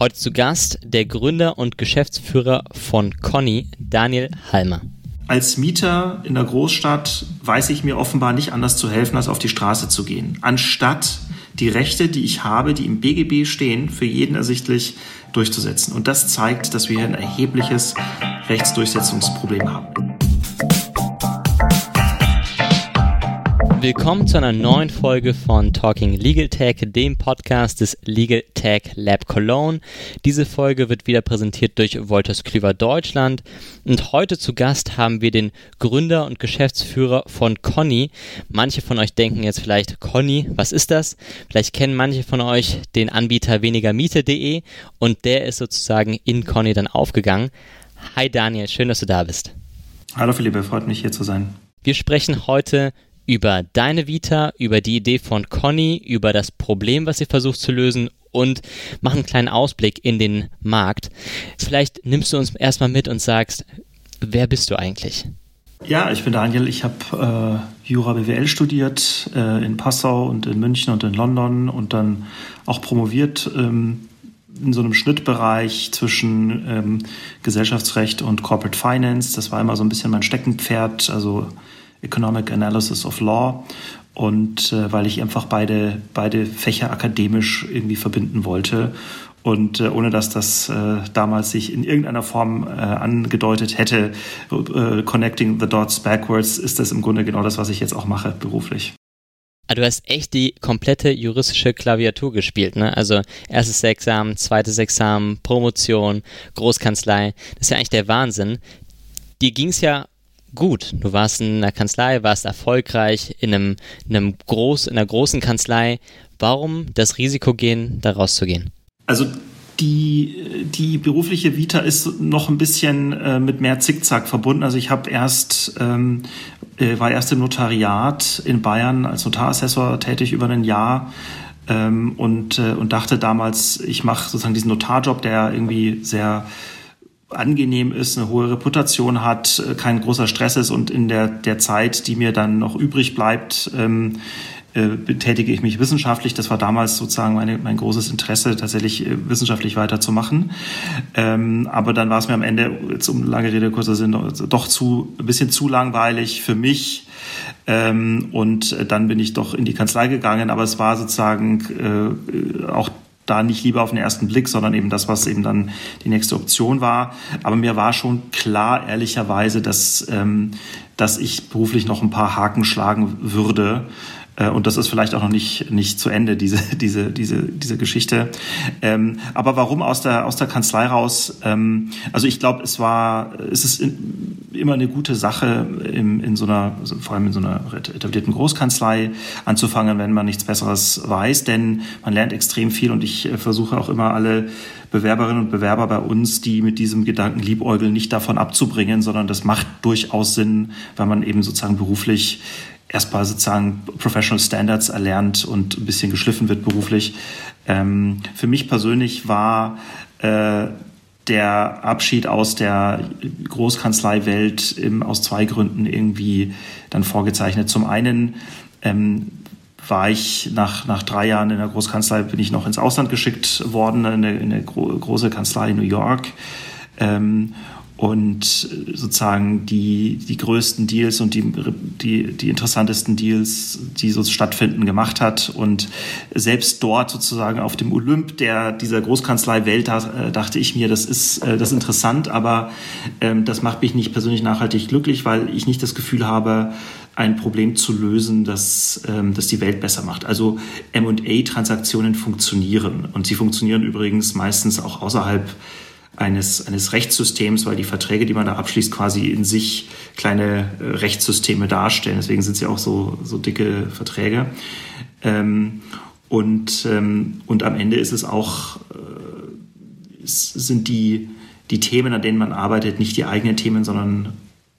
Heute zu Gast der Gründer und Geschäftsführer von Conny, Daniel Halmer. Als Mieter in der Großstadt weiß ich mir offenbar nicht anders zu helfen, als auf die Straße zu gehen. Anstatt die Rechte, die ich habe, die im BGB stehen, für jeden ersichtlich durchzusetzen. Und das zeigt, dass wir hier ein erhebliches Rechtsdurchsetzungsproblem haben. Willkommen zu einer neuen Folge von Talking Legal Tech, dem Podcast des Legal Tech Lab Cologne. Diese Folge wird wieder präsentiert durch Wolters Klüver Deutschland. Und heute zu Gast haben wir den Gründer und Geschäftsführer von Conny. Manche von euch denken jetzt vielleicht, Conny, was ist das? Vielleicht kennen manche von euch den Anbieter wenigermiete.de und der ist sozusagen in Conny dann aufgegangen. Hi Daniel, schön, dass du da bist. Hallo Philippe, freut mich hier zu sein. Wir sprechen heute über deine Vita, über die Idee von Conny, über das Problem, was ihr versucht zu lösen und mach einen kleinen Ausblick in den Markt. Vielleicht nimmst du uns erstmal mit und sagst, wer bist du eigentlich? Ja, ich bin Daniel. Ich habe äh, Jura BWL studiert äh, in Passau und in München und in London und dann auch promoviert ähm, in so einem Schnittbereich zwischen ähm, Gesellschaftsrecht und Corporate Finance. Das war immer so ein bisschen mein Steckenpferd. Also Economic Analysis of Law und äh, weil ich einfach beide, beide Fächer akademisch irgendwie verbinden wollte. Und äh, ohne dass das äh, damals sich in irgendeiner Form äh, angedeutet hätte, äh, Connecting the Dots Backwards, ist das im Grunde genau das, was ich jetzt auch mache beruflich. Ah, du hast echt die komplette juristische Klaviatur gespielt, ne? Also erstes Examen, zweites Examen, Promotion, Großkanzlei. Das ist ja eigentlich der Wahnsinn. Dir ging es ja gut. Du warst in einer Kanzlei, warst erfolgreich in einem, in einem groß, in einer großen Kanzlei. Warum das Risiko gehen, da rauszugehen? Also die, die berufliche Vita ist noch ein bisschen äh, mit mehr Zickzack verbunden. Also ich habe erst ähm, äh, war erst im Notariat in Bayern als Notarassessor tätig über ein Jahr ähm, und, äh, und dachte damals, ich mache sozusagen diesen Notarjob, der irgendwie sehr angenehm ist, eine hohe Reputation hat, äh, kein großer Stress ist und in der, der Zeit, die mir dann noch übrig bleibt, ähm, äh, betätige ich mich wissenschaftlich. Das war damals sozusagen meine, mein großes Interesse, tatsächlich äh, wissenschaftlich weiterzumachen. Ähm, aber dann war es mir am Ende, jetzt um lange Rede, kurzer Sinn, doch zu, ein bisschen zu langweilig für mich. Ähm, und dann bin ich doch in die Kanzlei gegangen, aber es war sozusagen äh, auch da nicht lieber auf den ersten Blick, sondern eben das, was eben dann die nächste Option war. Aber mir war schon klar, ehrlicherweise, dass, ähm, dass ich beruflich noch ein paar Haken schlagen würde. Äh, und das ist vielleicht auch noch nicht, nicht zu Ende, diese, diese, diese, diese Geschichte. Ähm, aber warum aus der, aus der Kanzlei raus? Ähm, also ich glaube, es war, es ist in, immer eine gute Sache, in, in so einer, vor allem in so einer etablierten Großkanzlei anzufangen, wenn man nichts Besseres weiß, denn man lernt extrem viel und ich äh, versuche auch immer alle Bewerberinnen und Bewerber bei uns, die mit diesem Gedanken liebäugeln, nicht davon abzubringen, sondern das macht durchaus Sinn, weil man eben sozusagen beruflich erstmal sozusagen Professional Standards erlernt und ein bisschen geschliffen wird beruflich. Ähm, für mich persönlich war äh, der Abschied aus der Großkanzleiwelt aus zwei Gründen irgendwie dann vorgezeichnet. Zum einen ähm, war ich nach, nach drei Jahren in der Großkanzlei, bin ich noch ins Ausland geschickt worden, in eine, in eine große Kanzlei in New York. Ähm, und sozusagen die, die größten Deals und die, die, die interessantesten Deals, die so stattfinden, gemacht hat. Und selbst dort sozusagen auf dem Olymp der, dieser Großkanzlei-Welt da, äh, dachte ich mir, das ist, äh, das ist interessant, aber ähm, das macht mich nicht persönlich nachhaltig glücklich, weil ich nicht das Gefühl habe, ein Problem zu lösen, das, ähm, das die Welt besser macht. Also M&A-Transaktionen funktionieren und sie funktionieren übrigens meistens auch außerhalb eines, eines Rechtssystems, weil die Verträge, die man da abschließt, quasi in sich kleine äh, Rechtssysteme darstellen. Deswegen sind sie auch so, so dicke Verträge. Ähm, und, ähm, und am Ende ist es auch, äh, sind die, die Themen, an denen man arbeitet, nicht die eigenen Themen, sondern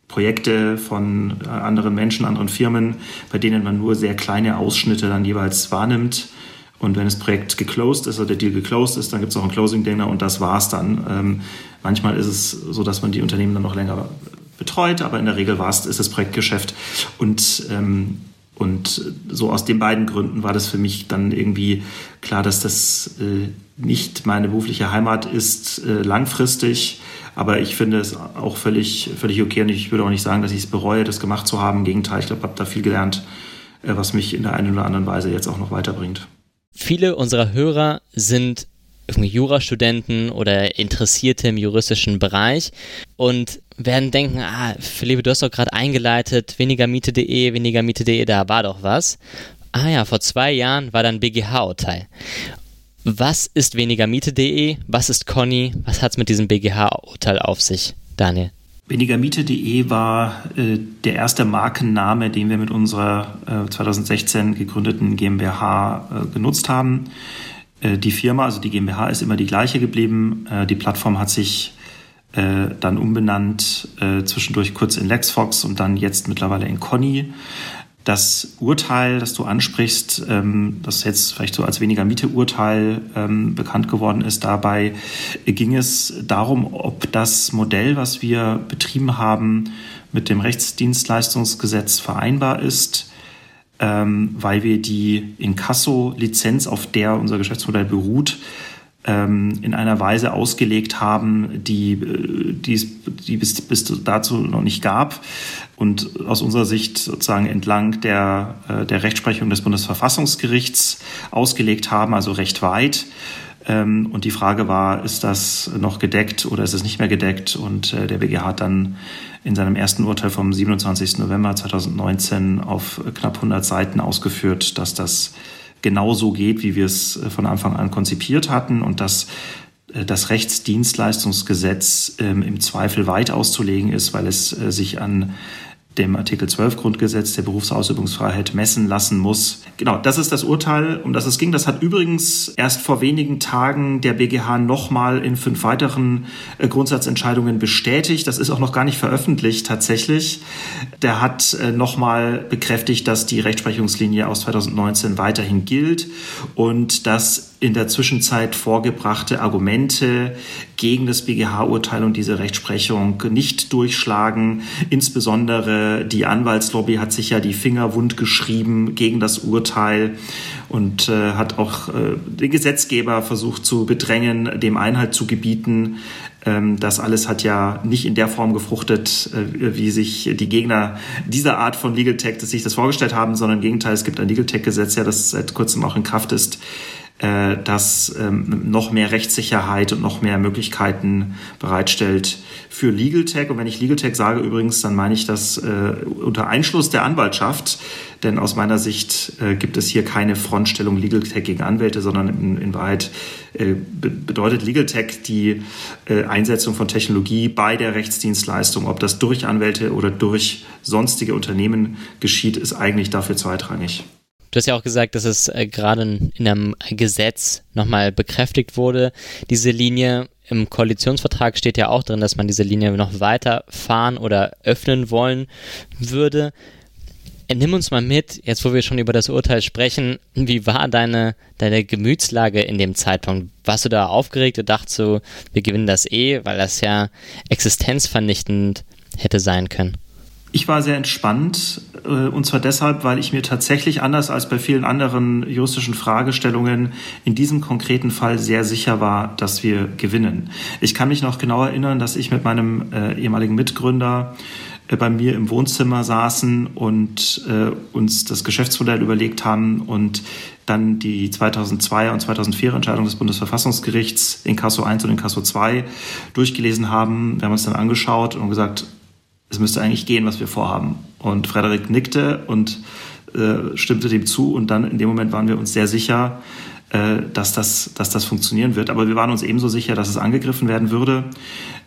Projekte von äh, anderen Menschen, anderen Firmen, bei denen man nur sehr kleine Ausschnitte dann jeweils wahrnimmt und wenn das Projekt geclosed ist oder der Deal geclosed ist, dann gibt es auch ein Closing-Dinner und das war's dann. Ähm, manchmal ist es so, dass man die Unternehmen dann noch länger betreut, aber in der Regel war's, ist das Projektgeschäft. Und, ähm, und so aus den beiden Gründen war das für mich dann irgendwie klar, dass das äh, nicht meine berufliche Heimat ist äh, langfristig. Aber ich finde es auch völlig, völlig okay und ich würde auch nicht sagen, dass ich es bereue, das gemacht zu haben. Im Gegenteil, ich glaube, habe da viel gelernt, äh, was mich in der einen oder anderen Weise jetzt auch noch weiterbringt. Viele unserer Hörer sind Jurastudenten oder Interessierte im juristischen Bereich und werden denken, ah, Philippe, du hast doch gerade eingeleitet, wenigermiete.de, wenigermiete.de, da war doch was. Ah ja, vor zwei Jahren war dann BGH-Urteil. Was ist wenigermiete.de? Was ist Conny? Was hat es mit diesem BGH-Urteil auf sich, Daniel? Wenigermiete.de war äh, der erste Markenname, den wir mit unserer äh, 2016 gegründeten GmbH äh, genutzt haben. Äh, die Firma, also die GmbH, ist immer die gleiche geblieben. Äh, die Plattform hat sich äh, dann umbenannt, zwischendurch kurz in LexFox und dann jetzt mittlerweile in Conny. Das Urteil, das du ansprichst, ähm, das jetzt vielleicht so als weniger Miete-Urteil ähm, bekannt geworden ist, dabei ging es darum, ob das Modell, was wir betrieben haben, mit dem Rechtsdienstleistungsgesetz vereinbar ist ähm, weil wir die Inkasso-Lizenz, auf der unser Geschäftsmodell beruht, in einer Weise ausgelegt haben, die, äh, die es die bis, bis dazu noch nicht gab und aus unserer Sicht sozusagen entlang der, äh, der Rechtsprechung des Bundesverfassungsgerichts ausgelegt haben, also recht weit. Ähm, und die Frage war, ist das noch gedeckt oder ist es nicht mehr gedeckt? Und äh, der BGH hat dann in seinem ersten Urteil vom 27. November 2019 auf knapp 100 Seiten ausgeführt, dass das genauso geht, wie wir es äh, von Anfang an konzipiert hatten und dass äh, das Rechtsdienstleistungsgesetz ähm, im Zweifel weit auszulegen ist, weil es äh, sich an dem Artikel 12 Grundgesetz der Berufsausübungsfreiheit messen lassen muss. Genau, das ist das Urteil, um das es ging. Das hat übrigens erst vor wenigen Tagen der BGH nochmal in fünf weiteren äh, Grundsatzentscheidungen bestätigt. Das ist auch noch gar nicht veröffentlicht tatsächlich. Der hat äh, nochmal bekräftigt, dass die Rechtsprechungslinie aus 2019 weiterhin gilt und dass in der Zwischenzeit vorgebrachte Argumente gegen das BGH-Urteil und diese Rechtsprechung nicht durchschlagen. Insbesondere die Anwaltslobby hat sich ja die Finger wund geschrieben gegen das Urteil und äh, hat auch äh, den Gesetzgeber versucht zu bedrängen, dem Einhalt zu gebieten. Ähm, das alles hat ja nicht in der Form gefruchtet, äh, wie sich die Gegner dieser Art von Legal Tech sich das vorgestellt haben, sondern im Gegenteil, es gibt ein Legal Tech-Gesetz, ja, das seit kurzem auch in Kraft ist, äh, das ähm, noch mehr Rechtssicherheit und noch mehr Möglichkeiten bereitstellt für Legal Tech. Und wenn ich Legal Tech sage übrigens, dann meine ich das äh, unter Einschluss der Anwaltschaft. Denn aus meiner Sicht äh, gibt es hier keine Frontstellung Legal Tech gegen Anwälte, sondern in, in Wahrheit äh, bedeutet Legal Tech die äh, Einsetzung von Technologie bei der Rechtsdienstleistung. Ob das durch Anwälte oder durch sonstige Unternehmen geschieht, ist eigentlich dafür zweitrangig. Du hast ja auch gesagt, dass es äh, gerade in einem Gesetz nochmal bekräftigt wurde. Diese Linie im Koalitionsvertrag steht ja auch drin, dass man diese Linie noch weiter fahren oder öffnen wollen würde. Äh, nimm uns mal mit, jetzt wo wir schon über das Urteil sprechen, wie war deine, deine Gemütslage in dem Zeitpunkt? Warst du da aufgeregt und dachtest so, wir gewinnen das eh, weil das ja existenzvernichtend hätte sein können? Ich war sehr entspannt und zwar deshalb, weil ich mir tatsächlich anders als bei vielen anderen juristischen Fragestellungen in diesem konkreten Fall sehr sicher war, dass wir gewinnen. Ich kann mich noch genau erinnern, dass ich mit meinem äh, ehemaligen Mitgründer äh, bei mir im Wohnzimmer saßen und äh, uns das Geschäftsmodell überlegt haben und dann die 2002er und 2004er Entscheidung des Bundesverfassungsgerichts in Kasso 1 und in Kasso 2 durchgelesen haben. Wir haben uns dann angeschaut und gesagt, es müsste eigentlich gehen, was wir vorhaben. Und Frederik nickte und äh, stimmte dem zu und dann in dem Moment waren wir uns sehr sicher, äh, dass, das, dass das funktionieren wird. Aber wir waren uns ebenso sicher, dass es angegriffen werden würde.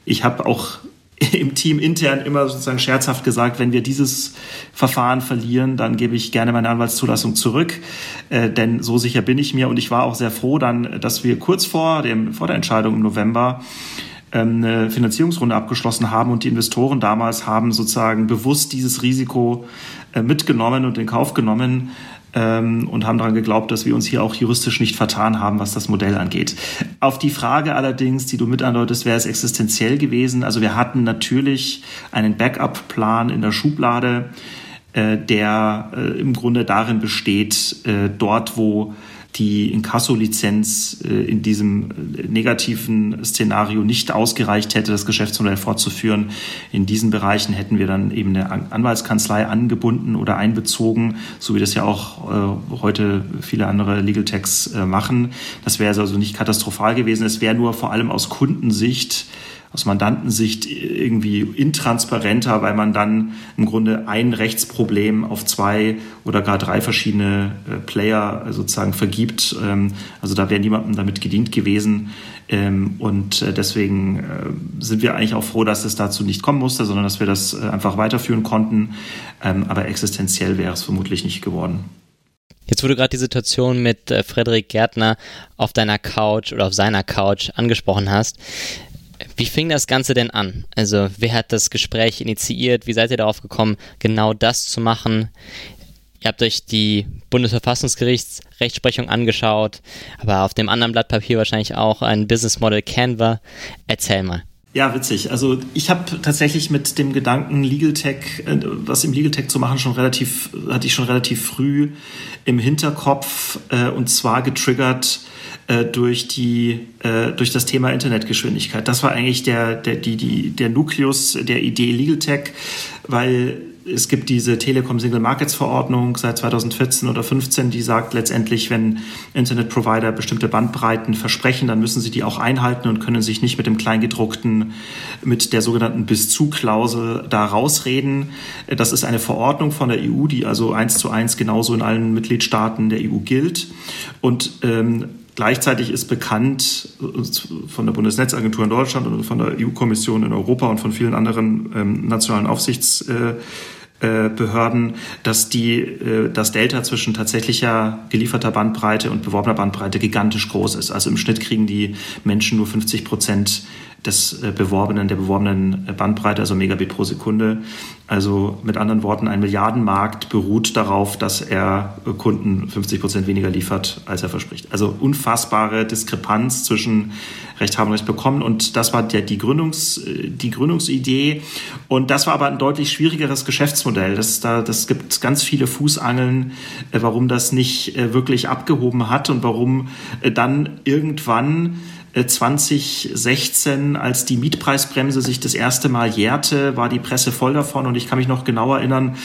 Ich habe auch im Team intern immer sozusagen scherzhaft gesagt, wenn wir dieses Verfahren verlieren, dann gebe ich gerne meine Anwaltszulassung zurück, äh, denn so sicher bin ich mir und ich war auch sehr froh dann, dass wir kurz vor dem vor der Entscheidung im November eine Finanzierungsrunde abgeschlossen haben und die Investoren damals haben sozusagen bewusst dieses Risiko äh, mitgenommen und in Kauf genommen ähm, und haben daran geglaubt, dass wir uns hier auch juristisch nicht vertan haben, was das Modell angeht. Auf die Frage allerdings, die du mit andeutest, wäre es existenziell gewesen. Also wir hatten natürlich einen Backup-Plan in der Schublade, äh, der äh, im Grunde darin besteht, dort wo die Inkasso-Lizenz äh, in diesem äh, negativen Szenario nicht ausgereicht hätte, das Geschäftsmodell fortzuführen. In diesen Bereichen hätten wir dann eben eine Anwaltskanzlei angebunden oder einbezogen, so wie das ja auch äh, heute viele andere Legal Techs machen. Das wäre also nicht katastrophal gewesen. Es wäre nur vor allem aus Kundensicht aus Mandantensicht irgendwie intransparenter, weil man dann im Grunde ein Rechtsproblem auf zwei oder gar drei verschiedene äh, Player sozusagen vergibt. Ähm, also da wäre niemandem damit gedient gewesen. Ähm, und äh, deswegen äh, sind wir eigentlich auch froh, dass es dazu nicht kommen musste, sondern dass wir das einfach weiterführen konnten. Ähm, aber existenziell wäre es vermutlich nicht geworden. Jetzt, du gerade die Situation mit äh, Frederik Gärtner auf deiner Couch oder auf seiner Couch angesprochen hast, wie fing das Ganze denn an? Also, wer hat das Gespräch initiiert? Wie seid ihr darauf gekommen, genau das zu machen? Ihr habt euch die Bundesverfassungsgerichtsrechtsprechung angeschaut, aber auf dem anderen Blatt Papier wahrscheinlich auch ein Business Model Canva. Erzähl mal. Ja, witzig. Also ich habe tatsächlich mit dem Gedanken, Legal Tech, äh, was im Legal Tech zu machen, schon relativ, hatte ich schon relativ früh im Hinterkopf äh, und zwar getriggert äh, durch die äh, durch das Thema Internetgeschwindigkeit. Das war eigentlich der der die die der Nukleus der Idee Legal Tech, weil es gibt diese Telekom Single Markets Verordnung seit 2014 oder 15, die sagt letztendlich, wenn Internetprovider bestimmte Bandbreiten versprechen, dann müssen sie die auch einhalten und können sich nicht mit dem Kleingedruckten, mit der sogenannten Bis-zu-Klausel da rausreden. Das ist eine Verordnung von der EU, die also eins zu eins genauso in allen Mitgliedstaaten der EU gilt. Und ähm, Gleichzeitig ist bekannt von der Bundesnetzagentur in Deutschland und von der EU-Kommission in Europa und von vielen anderen ähm, nationalen Aufsichtsbehörden, äh, dass die, äh, das Delta zwischen tatsächlicher gelieferter Bandbreite und beworbener Bandbreite gigantisch groß ist. Also im Schnitt kriegen die Menschen nur 50 Prozent des äh, beworbenen, der beworbenen Bandbreite, also Megabit pro Sekunde. Also mit anderen Worten, ein Milliardenmarkt beruht darauf, dass er Kunden 50 Prozent weniger liefert, als er verspricht. Also unfassbare Diskrepanz zwischen Recht haben und Recht bekommen. Und das war die, Gründungs, die Gründungsidee. Und das war aber ein deutlich schwierigeres Geschäftsmodell. Das, da, das gibt ganz viele Fußangeln, äh, warum das nicht äh, wirklich abgehoben hat und warum dann irgendwann 2016, als die Mietpreisbremse sich das erste Mal jährte, war die Presse voll davon und ich kann mich noch genau erinnern,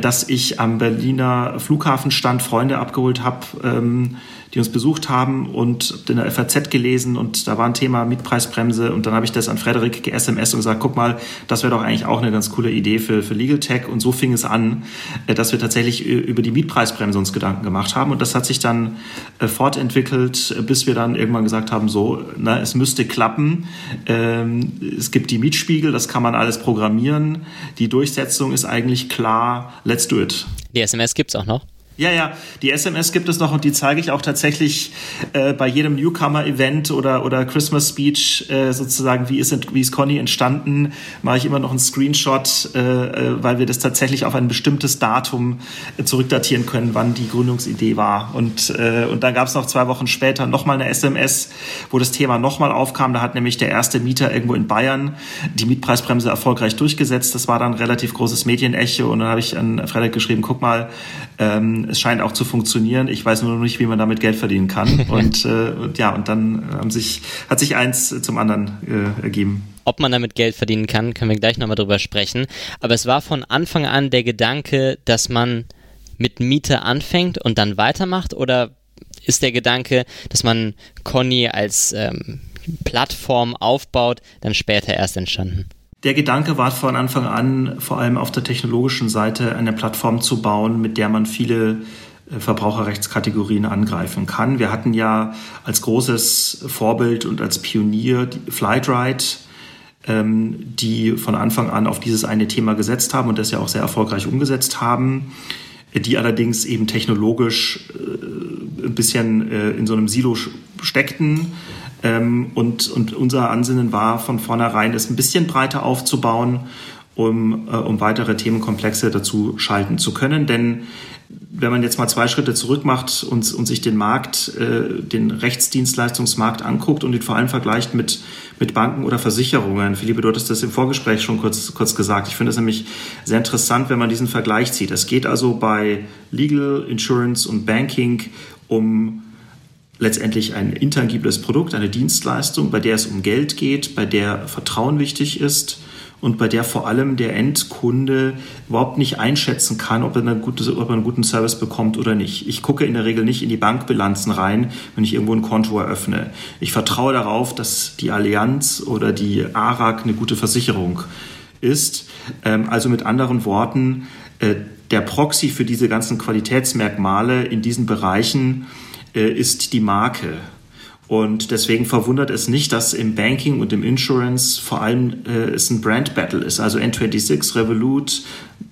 dass ich am Berliner Flughafen stand, Freunde abgeholt habe, ähm, die uns besucht haben und in der FAZ gelesen und da war ein Thema Mietpreisbremse und dann habe ich das an Frederik ge-SMS und gesagt, guck mal, das wäre doch eigentlich auch eine ganz coole Idee für, für Legal Tech und so fing es an, äh, dass wir tatsächlich über die Mietpreisbremse uns Gedanken gemacht haben und das hat sich dann äh, fortentwickelt, bis wir dann irgendwann gesagt haben, so, na, es müsste klappen. Ähm, es gibt die Mietspiegel, das kann man alles programmieren. Die Durchsetzung ist eigentlich klar, let's do it. Die SMS gibt es auch noch? Ja, ja, die SMS gibt es noch und die zeige ich auch tatsächlich äh, bei jedem Newcomer-Event oder, oder Christmas Speech äh, sozusagen, wie ist, wie ist Conny entstanden, mache ich immer noch einen Screenshot, äh, äh, weil wir das tatsächlich auf ein bestimmtes Datum äh, zurückdatieren können, wann die Gründungsidee war. Und, äh, und dann gab es noch zwei Wochen später nochmal eine SMS, wo das Thema nochmal aufkam. Da hat nämlich der erste Mieter irgendwo in Bayern die Mietpreisbremse erfolgreich durchgesetzt. Das war dann relativ großes Medienecho und dann habe ich an Freitag geschrieben, guck mal, ähm, es scheint auch zu funktionieren. Ich weiß nur noch nicht, wie man damit Geld verdienen kann. und, äh, und ja, und dann haben sich, hat sich eins zum anderen äh, ergeben. Ob man damit Geld verdienen kann, können wir gleich nochmal drüber sprechen. Aber es war von Anfang an der Gedanke, dass man mit Miete anfängt und dann weitermacht? Oder ist der Gedanke, dass man Conny als ähm, Plattform aufbaut, dann später erst entstanden? Der Gedanke war von Anfang an, vor allem auf der technologischen Seite, eine Plattform zu bauen, mit der man viele äh, Verbraucherrechtskategorien angreifen kann. Wir hatten ja als großes Vorbild und als Pionier Flightride, ähm, die von Anfang an auf dieses eine Thema gesetzt haben und das ja auch sehr erfolgreich umgesetzt haben, die allerdings eben technologisch äh, ein bisschen äh, in so einem Silo steckten ähm, und, und unser Ansinnen war von vornherein, es ein bisschen breiter aufzubauen, um, äh, um weitere Themenkomplexe dazu schalten zu können. Denn wenn man jetzt mal zwei Schritte zurück macht und, und sich den Markt, äh, den Rechtsdienstleistungsmarkt anguckt und ihn vor allem vergleicht mit, mit Banken oder Versicherungen. Philippe, du hattest das im Vorgespräch schon kurz, kurz gesagt. Ich finde es nämlich sehr interessant, wenn man diesen Vergleich zieht. Es geht also bei Legal, Insurance und Banking um letztendlich ein intangibles Produkt, eine Dienstleistung, bei der es um Geld geht, bei der Vertrauen wichtig ist und bei der vor allem der Endkunde überhaupt nicht einschätzen kann, ob er, eine gute, ob er einen guten Service bekommt oder nicht. Ich gucke in der Regel nicht in die Bankbilanzen rein, wenn ich irgendwo ein Konto eröffne. Ich vertraue darauf, dass die Allianz oder die ARAG eine gute Versicherung ist. Ähm, also mit anderen Worten, äh, der Proxy für diese ganzen Qualitätsmerkmale in diesen Bereichen ist die Marke. Und deswegen verwundert es nicht, dass im Banking und im Insurance vor allem äh, es ein Brand Battle ist. Also N26, Revolut,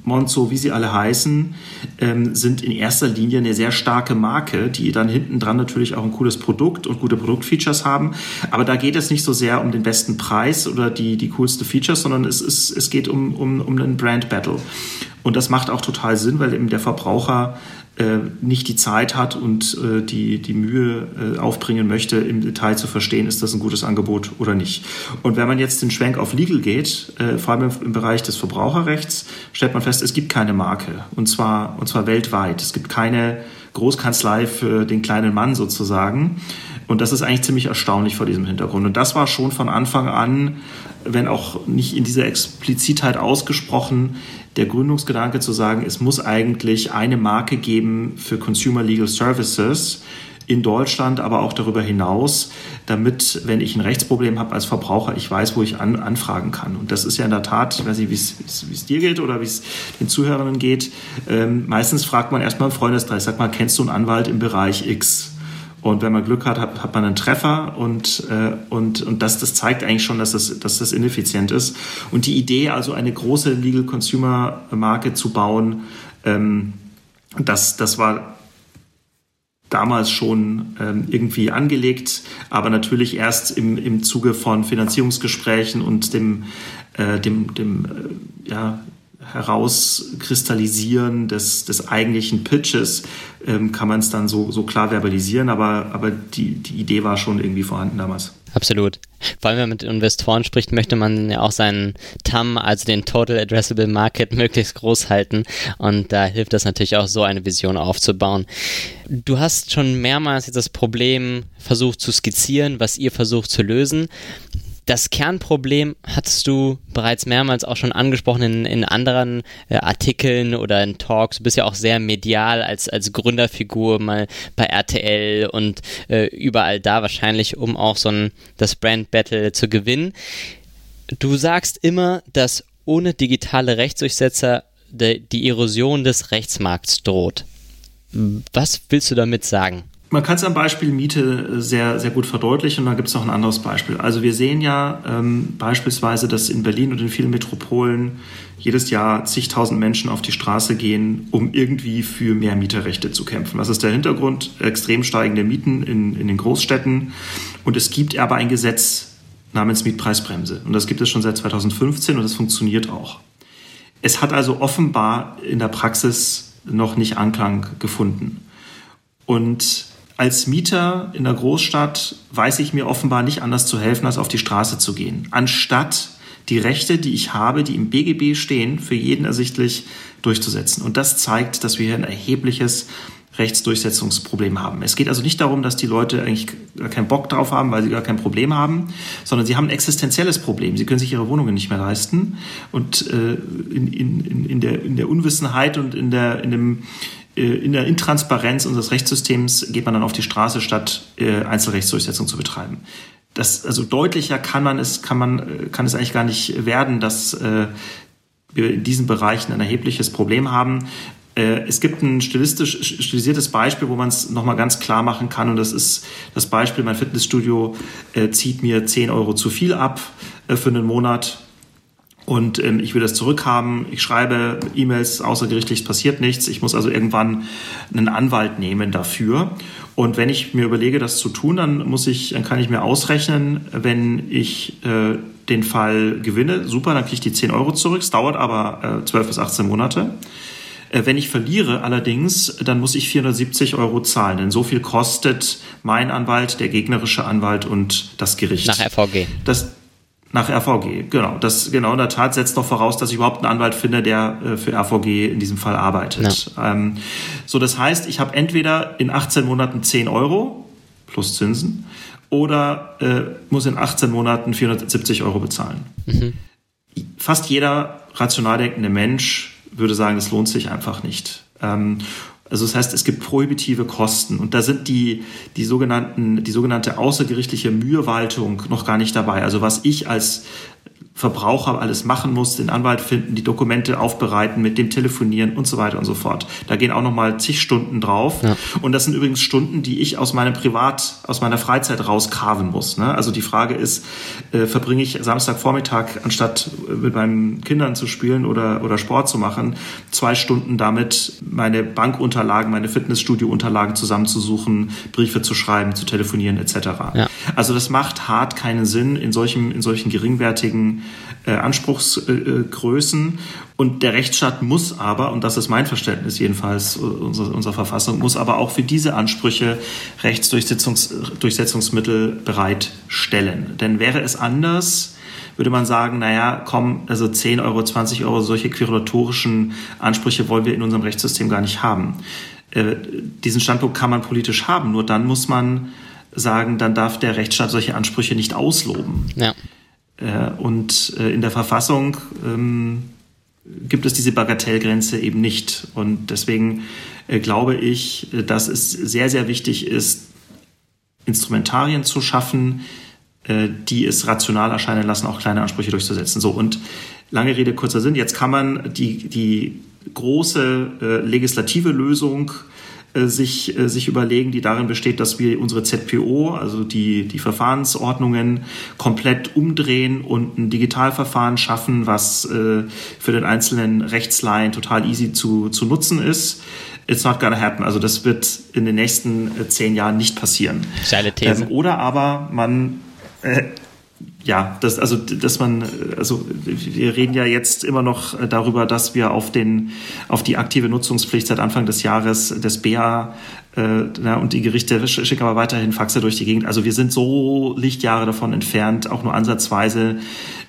Monzo, wie sie alle heißen, ähm, sind in erster Linie eine sehr starke Marke, die dann hinten dran natürlich auch ein cooles Produkt und gute Produktfeatures haben. Aber da geht es nicht so sehr um den besten Preis oder die, die coolste Features, sondern es, ist, es geht um, um, um einen Brand Battle. Und das macht auch total Sinn, weil eben der Verbraucher äh, nicht die Zeit hat und äh, die, die Mühe äh, aufbringen möchte, im Detail zu verstehen, ist das ein gutes Angebot oder nicht. Und wenn man jetzt den Schwenk auf Legal geht, äh, vor allem im, im Bereich des Verbraucherrechts, stellt man fest, es gibt keine Marke. Und zwar, und zwar weltweit. Es gibt keine Großkanzlei für den kleinen Mann sozusagen. Und das ist eigentlich ziemlich erstaunlich vor diesem Hintergrund. Und das war schon von Anfang an, wenn auch nicht in dieser Explizitheit ausgesprochen, der Gründungsgedanke zu sagen, es muss eigentlich eine Marke geben für Consumer Legal Services in Deutschland, aber auch darüber hinaus, damit, wenn ich ein Rechtsproblem habe als Verbraucher, ich weiß, wo ich an, anfragen kann. Und das ist ja in der Tat, ich weiß nicht, wie es dir geht oder wie es den Zuhörern geht, ähm, meistens fragt man erstmal im Freundeskreis, sagt mal, kennst du einen Anwalt im Bereich X? Und wenn man Glück hat, hat, hat man einen Treffer und, äh, und, und das, das zeigt eigentlich schon, dass das, dass das ineffizient ist. Und die Idee, also eine große Legal Consumer Marke zu bauen, ähm, das, das war damals schon ähm, irgendwie angelegt, aber natürlich erst im, im Zuge von Finanzierungsgesprächen und dem, äh, dem, dem äh, ja, Herauskristallisieren des, des eigentlichen Pitches ähm, kann man es dann so, so klar verbalisieren, aber, aber die, die Idee war schon irgendwie vorhanden damals. Absolut. Vor allem, wenn man mit Investoren spricht, möchte man ja auch seinen TAM, also den Total Addressable Market, möglichst groß halten. Und da hilft das natürlich auch, so eine Vision aufzubauen. Du hast schon mehrmals jetzt das Problem versucht zu skizzieren, was ihr versucht zu lösen. Das Kernproblem hattest du bereits mehrmals auch schon angesprochen in, in anderen äh, Artikeln oder in Talks. Du bist ja auch sehr medial als, als Gründerfigur mal bei RTL und äh, überall da wahrscheinlich, um auch so ein, das Brand Battle zu gewinnen. Du sagst immer, dass ohne digitale Rechtsdurchsetzer de, die Erosion des Rechtsmarkts droht. Was willst du damit sagen? Man kann es am Beispiel Miete sehr, sehr gut verdeutlichen und da gibt es noch ein anderes Beispiel. Also wir sehen ja ähm, beispielsweise, dass in Berlin und in vielen Metropolen jedes Jahr zigtausend Menschen auf die Straße gehen, um irgendwie für mehr Mieterrechte zu kämpfen. Was ist der Hintergrund? Extrem steigende Mieten in, in den Großstädten. Und es gibt aber ein Gesetz namens Mietpreisbremse. Und das gibt es schon seit 2015 und das funktioniert auch. Es hat also offenbar in der Praxis noch nicht Anklang gefunden. Und als Mieter in der Großstadt weiß ich mir offenbar nicht anders zu helfen, als auf die Straße zu gehen, anstatt die Rechte, die ich habe, die im BGB stehen, für jeden ersichtlich durchzusetzen. Und das zeigt, dass wir hier ein erhebliches Rechtsdurchsetzungsproblem haben. Es geht also nicht darum, dass die Leute eigentlich gar keinen Bock drauf haben, weil sie gar kein Problem haben, sondern sie haben ein existenzielles Problem. Sie können sich ihre Wohnungen nicht mehr leisten und äh, in, in, in, der, in der Unwissenheit und in, der, in dem in der Intransparenz unseres Rechtssystems geht man dann auf die Straße, statt äh, Einzelrechtsdurchsetzung zu betreiben. Das, also deutlicher kann man es, kann man, äh, kann es eigentlich gar nicht werden, dass äh, wir in diesen Bereichen ein erhebliches Problem haben. Äh, es gibt ein stilistisch, stilisiertes Beispiel, wo man es nochmal ganz klar machen kann. Und das ist das Beispiel, mein Fitnessstudio äh, zieht mir 10 Euro zu viel ab äh, für einen Monat und ähm, ich will das zurückhaben. Ich schreibe E-Mails außergerichtlich, es passiert nichts. Ich muss also irgendwann einen Anwalt nehmen dafür. Und wenn ich mir überlege, das zu tun, dann muss ich, dann kann ich mir ausrechnen, wenn ich äh, den Fall gewinne, super, dann kriege ich die 10 Euro zurück. Es dauert aber äh, 12 bis 18 Monate. Äh, wenn ich verliere allerdings, dann muss ich 470 Euro zahlen, denn so viel kostet mein Anwalt, der gegnerische Anwalt und das Gericht. Nach RVG. Das, nach RVG, genau. Das genau in der Tat setzt doch voraus, dass ich überhaupt einen Anwalt finde, der äh, für RVG in diesem Fall arbeitet. Ja. Ähm, so, das heißt, ich habe entweder in 18 Monaten 10 Euro plus Zinsen oder äh, muss in 18 Monaten 470 Euro bezahlen. Mhm. Fast jeder rational denkende Mensch würde sagen, es lohnt sich einfach nicht. Ähm, also das heißt, es gibt prohibitive Kosten und da sind die, die, sogenannten, die sogenannte außergerichtliche Mühewaltung noch gar nicht dabei. Also was ich als Verbraucher alles machen muss, den Anwalt finden, die Dokumente aufbereiten, mit dem telefonieren und so weiter und so fort. Da gehen auch noch mal zig Stunden drauf. Ja. Und das sind übrigens Stunden, die ich aus meinem Privat, aus meiner Freizeit rauskarven muss. Ne? Also die Frage ist, äh, verbringe ich Samstagvormittag, anstatt mit meinen Kindern zu spielen oder, oder Sport zu machen, zwei Stunden damit, meine Bankunterlagen, meine Fitnessstudio-Unterlagen zusammenzusuchen, Briefe zu schreiben, zu telefonieren etc. Ja. Also das macht hart keinen Sinn in solchen, in solchen geringwertigen äh, Anspruchsgrößen. Und der Rechtsstaat muss aber, und das ist mein Verständnis jedenfalls unserer, unserer Verfassung, muss aber auch für diese Ansprüche Rechtsdurchsetzungsmittel bereitstellen. Denn wäre es anders, würde man sagen, naja, komm, also 10 Euro, 20 Euro, solche quirulatorischen Ansprüche wollen wir in unserem Rechtssystem gar nicht haben. Äh, diesen Standpunkt kann man politisch haben, nur dann muss man sagen, dann darf der Rechtsstaat solche Ansprüche nicht ausloben. Ja. Äh, und äh, in der Verfassung ähm, gibt es diese Bagatellgrenze eben nicht. Und deswegen äh, glaube ich, dass es sehr, sehr wichtig ist, Instrumentarien zu schaffen, die es rational erscheinen lassen, auch kleine Ansprüche durchzusetzen. So, und lange Rede, kurzer Sinn, jetzt kann man die, die große legislative Lösung sich, äh, sich überlegen, die darin besteht, dass wir unsere ZPO, also die, die Verfahrensordnungen, komplett umdrehen und ein Digitalverfahren schaffen, was äh, für den einzelnen Rechtsleihen total easy zu, zu nutzen ist. It's not gonna happen. Also das wird in den nächsten zehn Jahren nicht passieren. Steile These. Ähm, oder aber man äh, ja, das, also, dass man, also, wir reden ja jetzt immer noch darüber, dass wir auf den, auf die aktive Nutzungspflicht seit Anfang des Jahres des BA äh, na, und die Gerichte schicken aber weiterhin Faxe durch die Gegend. Also wir sind so Lichtjahre davon entfernt, auch nur ansatzweise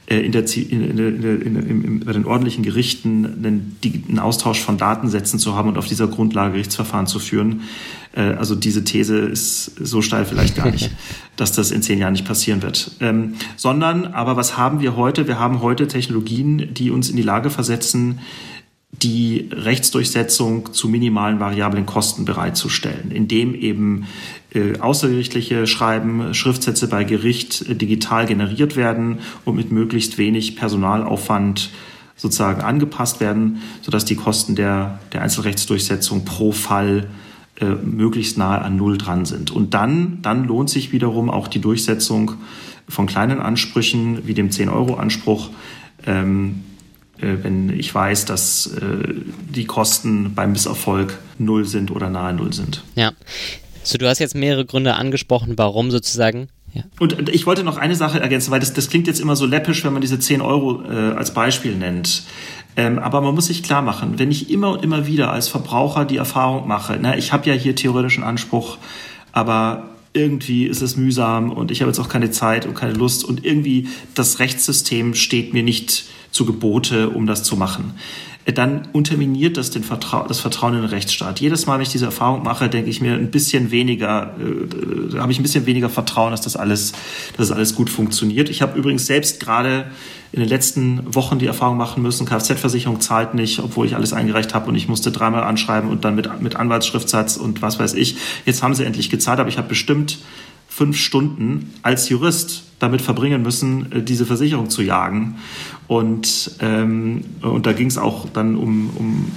äh, in der, in, in, in, bei den ordentlichen Gerichten einen, einen Austausch von Datensätzen zu haben und auf dieser Grundlage Gerichtsverfahren zu führen. Äh, also diese These ist so steil vielleicht gar nicht, dass das in zehn Jahren nicht passieren wird. Ähm, sondern, aber was haben wir heute? Wir haben heute Technologien, die uns in die Lage versetzen, die Rechtsdurchsetzung zu minimalen variablen Kosten bereitzustellen, indem eben äh, außergerichtliche Schreiben, Schriftsätze bei Gericht äh, digital generiert werden und mit möglichst wenig Personalaufwand sozusagen angepasst werden, sodass die Kosten der, der Einzelrechtsdurchsetzung pro Fall äh, möglichst nahe an Null dran sind. Und dann, dann lohnt sich wiederum auch die Durchsetzung von kleinen Ansprüchen wie dem 10-Euro-Anspruch, ähm, äh, wenn ich weiß, dass äh, die Kosten beim Misserfolg null sind oder nahe null sind. Ja. So, du hast jetzt mehrere Gründe angesprochen, warum sozusagen ja. Und ich wollte noch eine Sache ergänzen, weil das, das klingt jetzt immer so läppisch, wenn man diese 10 Euro äh, als Beispiel nennt. Ähm, aber man muss sich klar machen, wenn ich immer und immer wieder als Verbraucher die Erfahrung mache, na, ich habe ja hier theoretischen Anspruch, aber irgendwie ist es mühsam und ich habe jetzt auch keine Zeit und keine Lust und irgendwie das Rechtssystem steht mir nicht zu Gebote, um das zu machen dann unterminiert das den Vertrau das Vertrauen in den Rechtsstaat. Jedes Mal, wenn ich diese Erfahrung mache, denke ich mir ein bisschen weniger, äh, habe ich ein bisschen weniger Vertrauen, dass das alles, dass das alles gut funktioniert. Ich habe übrigens selbst gerade in den letzten Wochen die Erfahrung machen müssen, Kfz-Versicherung zahlt nicht, obwohl ich alles eingereicht habe und ich musste dreimal anschreiben und dann mit, mit Anwaltsschriftsatz und was weiß ich. Jetzt haben sie endlich gezahlt, aber ich habe bestimmt fünf Stunden als Jurist damit verbringen müssen, äh, diese Versicherung zu jagen. Und, ähm, und da ging es auch dann um, um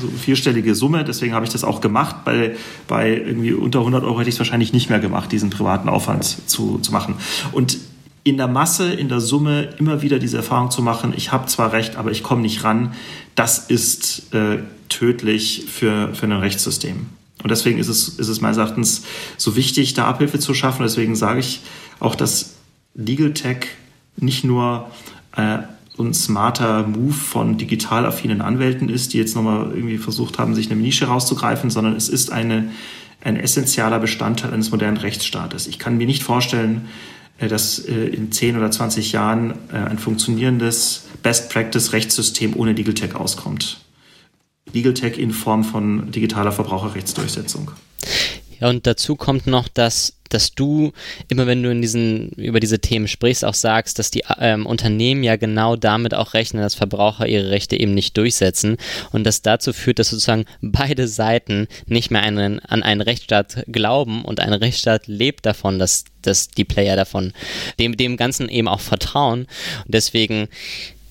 so vierstellige Summe. Deswegen habe ich das auch gemacht. Bei, bei irgendwie unter 100 Euro hätte ich es wahrscheinlich nicht mehr gemacht, diesen privaten Aufwand zu, zu machen. Und in der Masse, in der Summe immer wieder diese Erfahrung zu machen, ich habe zwar recht, aber ich komme nicht ran, das ist äh, tödlich für, für ein Rechtssystem. Und deswegen ist es, ist es meines Erachtens so wichtig, da Abhilfe zu schaffen. Deswegen sage ich auch, dass Legal Tech nicht nur äh, ein smarter Move von digital affinen Anwälten ist, die jetzt nochmal irgendwie versucht haben, sich eine Nische rauszugreifen, sondern es ist eine, ein essentieller Bestandteil eines modernen Rechtsstaates. Ich kann mir nicht vorstellen, äh, dass äh, in 10 oder 20 Jahren äh, ein funktionierendes Best-Practice-Rechtssystem ohne Legal Tech auskommt. Legal Tech in Form von digitaler Verbraucherrechtsdurchsetzung. Ja, und dazu kommt noch, dass dass du immer, wenn du in diesen, über diese Themen sprichst, auch sagst, dass die ähm, Unternehmen ja genau damit auch rechnen, dass Verbraucher ihre Rechte eben nicht durchsetzen und das dazu führt, dass sozusagen beide Seiten nicht mehr einen, an einen Rechtsstaat glauben und ein Rechtsstaat lebt davon, dass, dass die Player davon dem, dem Ganzen eben auch vertrauen. Und deswegen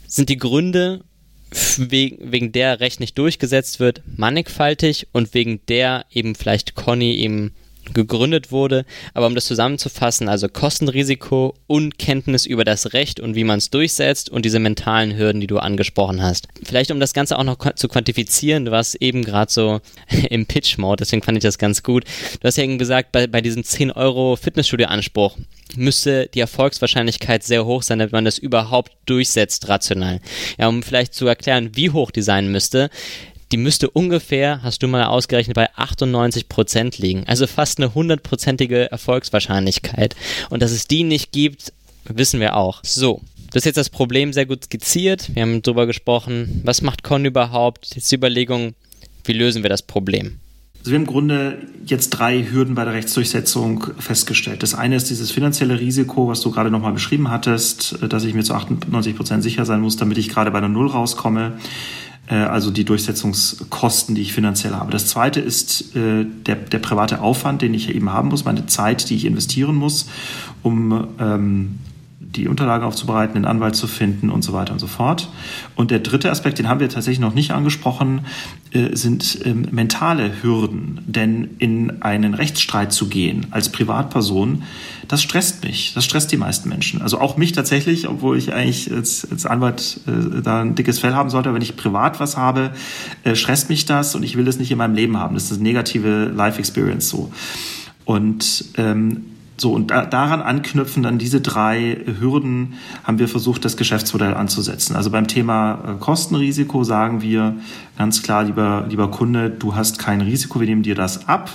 sind die Gründe wegen, wegen der Recht nicht durchgesetzt wird, mannigfaltig und wegen der eben vielleicht Conny eben gegründet wurde. Aber um das zusammenzufassen, also Kostenrisiko, Unkenntnis über das Recht und wie man es durchsetzt und diese mentalen Hürden, die du angesprochen hast. Vielleicht um das Ganze auch noch zu quantifizieren, du warst eben gerade so im Pitch-Mode, deswegen fand ich das ganz gut. Du hast ja eben gesagt, bei, bei diesem 10 Euro Fitnessstudio-Anspruch müsste die Erfolgswahrscheinlichkeit sehr hoch sein, damit man das überhaupt durchsetzt rational. Ja, um vielleicht zu erklären, wie hoch die sein müsste, die müsste ungefähr, hast du mal ausgerechnet, bei 98 Prozent liegen. Also fast eine hundertprozentige Erfolgswahrscheinlichkeit. Und dass es die nicht gibt, wissen wir auch. So. Das ist jetzt das Problem sehr gut skizziert. Wir haben darüber gesprochen, was macht Con überhaupt? Jetzt die Überlegung, wie lösen wir das Problem? Also wir haben im Grunde jetzt drei Hürden bei der Rechtsdurchsetzung festgestellt. Das eine ist dieses finanzielle Risiko, was du gerade nochmal beschrieben hattest, dass ich mir zu 98 Prozent sicher sein muss, damit ich gerade bei der Null rauskomme. Äh, also die Durchsetzungskosten, die ich finanziell habe. Das zweite ist äh, der, der private Aufwand, den ich eben haben muss, meine Zeit, die ich investieren muss, um ähm, die Unterlage aufzubereiten, den Anwalt zu finden und so weiter und so fort. Und der dritte Aspekt, den haben wir tatsächlich noch nicht angesprochen, äh, sind ähm, mentale Hürden. Denn in einen Rechtsstreit zu gehen als Privatperson, das stresst mich. Das stresst die meisten Menschen. Also auch mich tatsächlich, obwohl ich eigentlich als, als Anwalt äh, da ein dickes Fell haben sollte. Wenn ich privat was habe, äh, stresst mich das und ich will das nicht in meinem Leben haben. Das ist eine negative Life Experience so. Und ähm, so, und da, daran anknüpfen dann diese drei Hürden, haben wir versucht, das Geschäftsmodell anzusetzen. Also beim Thema äh, Kostenrisiko sagen wir ganz klar, lieber, lieber Kunde, du hast kein Risiko, wir nehmen dir das ab.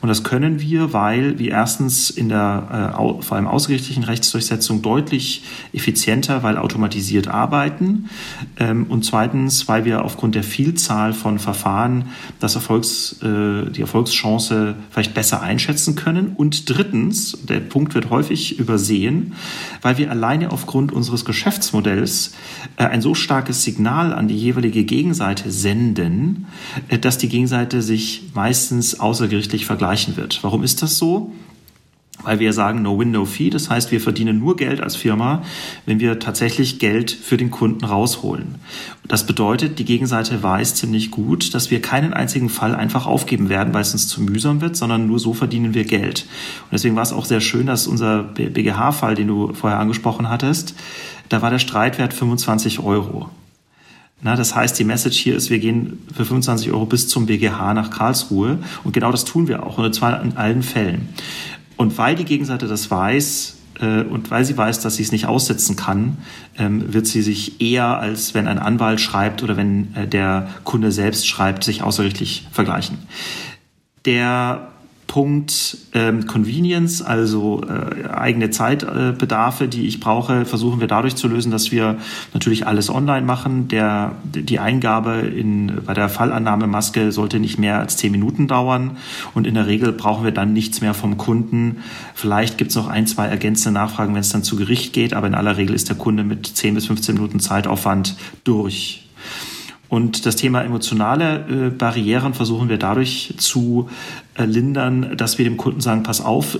Und das können wir, weil wir erstens in der äh, vor allem außergerichtlichen Rechtsdurchsetzung deutlich effizienter, weil automatisiert arbeiten. Ähm, und zweitens, weil wir aufgrund der Vielzahl von Verfahren das Erfolgs, äh, die Erfolgschance vielleicht besser einschätzen können. Und drittens, der Punkt wird häufig übersehen, weil wir alleine aufgrund unseres Geschäftsmodells äh, ein so starkes Signal an die jeweilige Gegenseite senden, äh, dass die Gegenseite sich meistens außergerichtlich vergleichen wird. Warum ist das so? Weil wir sagen No Win, No Fee. Das heißt, wir verdienen nur Geld als Firma, wenn wir tatsächlich Geld für den Kunden rausholen. Das bedeutet, die Gegenseite weiß ziemlich gut, dass wir keinen einzigen Fall einfach aufgeben werden, weil es uns zu mühsam wird, sondern nur so verdienen wir Geld. Und deswegen war es auch sehr schön, dass unser BGH-Fall, den du vorher angesprochen hattest, da war der Streitwert 25 Euro. Na, das heißt, die Message hier ist, wir gehen für 25 Euro bis zum BGH nach Karlsruhe. Und genau das tun wir auch, und zwar in allen Fällen. Und weil die Gegenseite das weiß äh, und weil sie weiß, dass sie es nicht aussetzen kann, ähm, wird sie sich eher, als wenn ein Anwalt schreibt oder wenn äh, der Kunde selbst schreibt, sich außerrichtlich vergleichen. Der Punkt ähm, Convenience, also äh, eigene Zeitbedarfe, äh, die ich brauche, versuchen wir dadurch zu lösen, dass wir natürlich alles online machen. Der, die Eingabe in, bei der Fallannahmemaske sollte nicht mehr als zehn Minuten dauern und in der Regel brauchen wir dann nichts mehr vom Kunden. Vielleicht gibt es noch ein, zwei ergänzende Nachfragen, wenn es dann zu Gericht geht, aber in aller Regel ist der Kunde mit 10 bis 15 Minuten Zeitaufwand durch. Und das Thema emotionale äh, Barrieren versuchen wir dadurch zu äh, lindern, dass wir dem Kunden sagen, pass auf,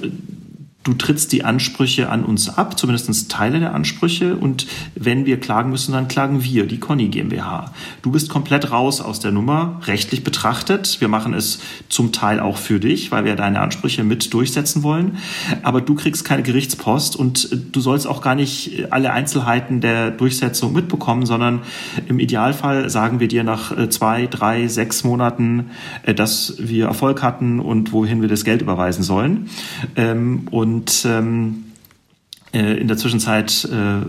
du trittst die Ansprüche an uns ab, zumindest Teile der Ansprüche. Und wenn wir klagen müssen, dann klagen wir, die Conny GmbH. Du bist komplett raus aus der Nummer, rechtlich betrachtet. Wir machen es zum Teil auch für dich, weil wir deine Ansprüche mit durchsetzen wollen. Aber du kriegst keine Gerichtspost und du sollst auch gar nicht alle Einzelheiten der Durchsetzung mitbekommen, sondern im Idealfall sagen wir dir nach äh, zwei, drei, sechs Monaten, äh, dass wir Erfolg hatten und wohin wir das Geld überweisen sollen. Ähm, und und ähm, Äh, in der Zwischenzeit äh,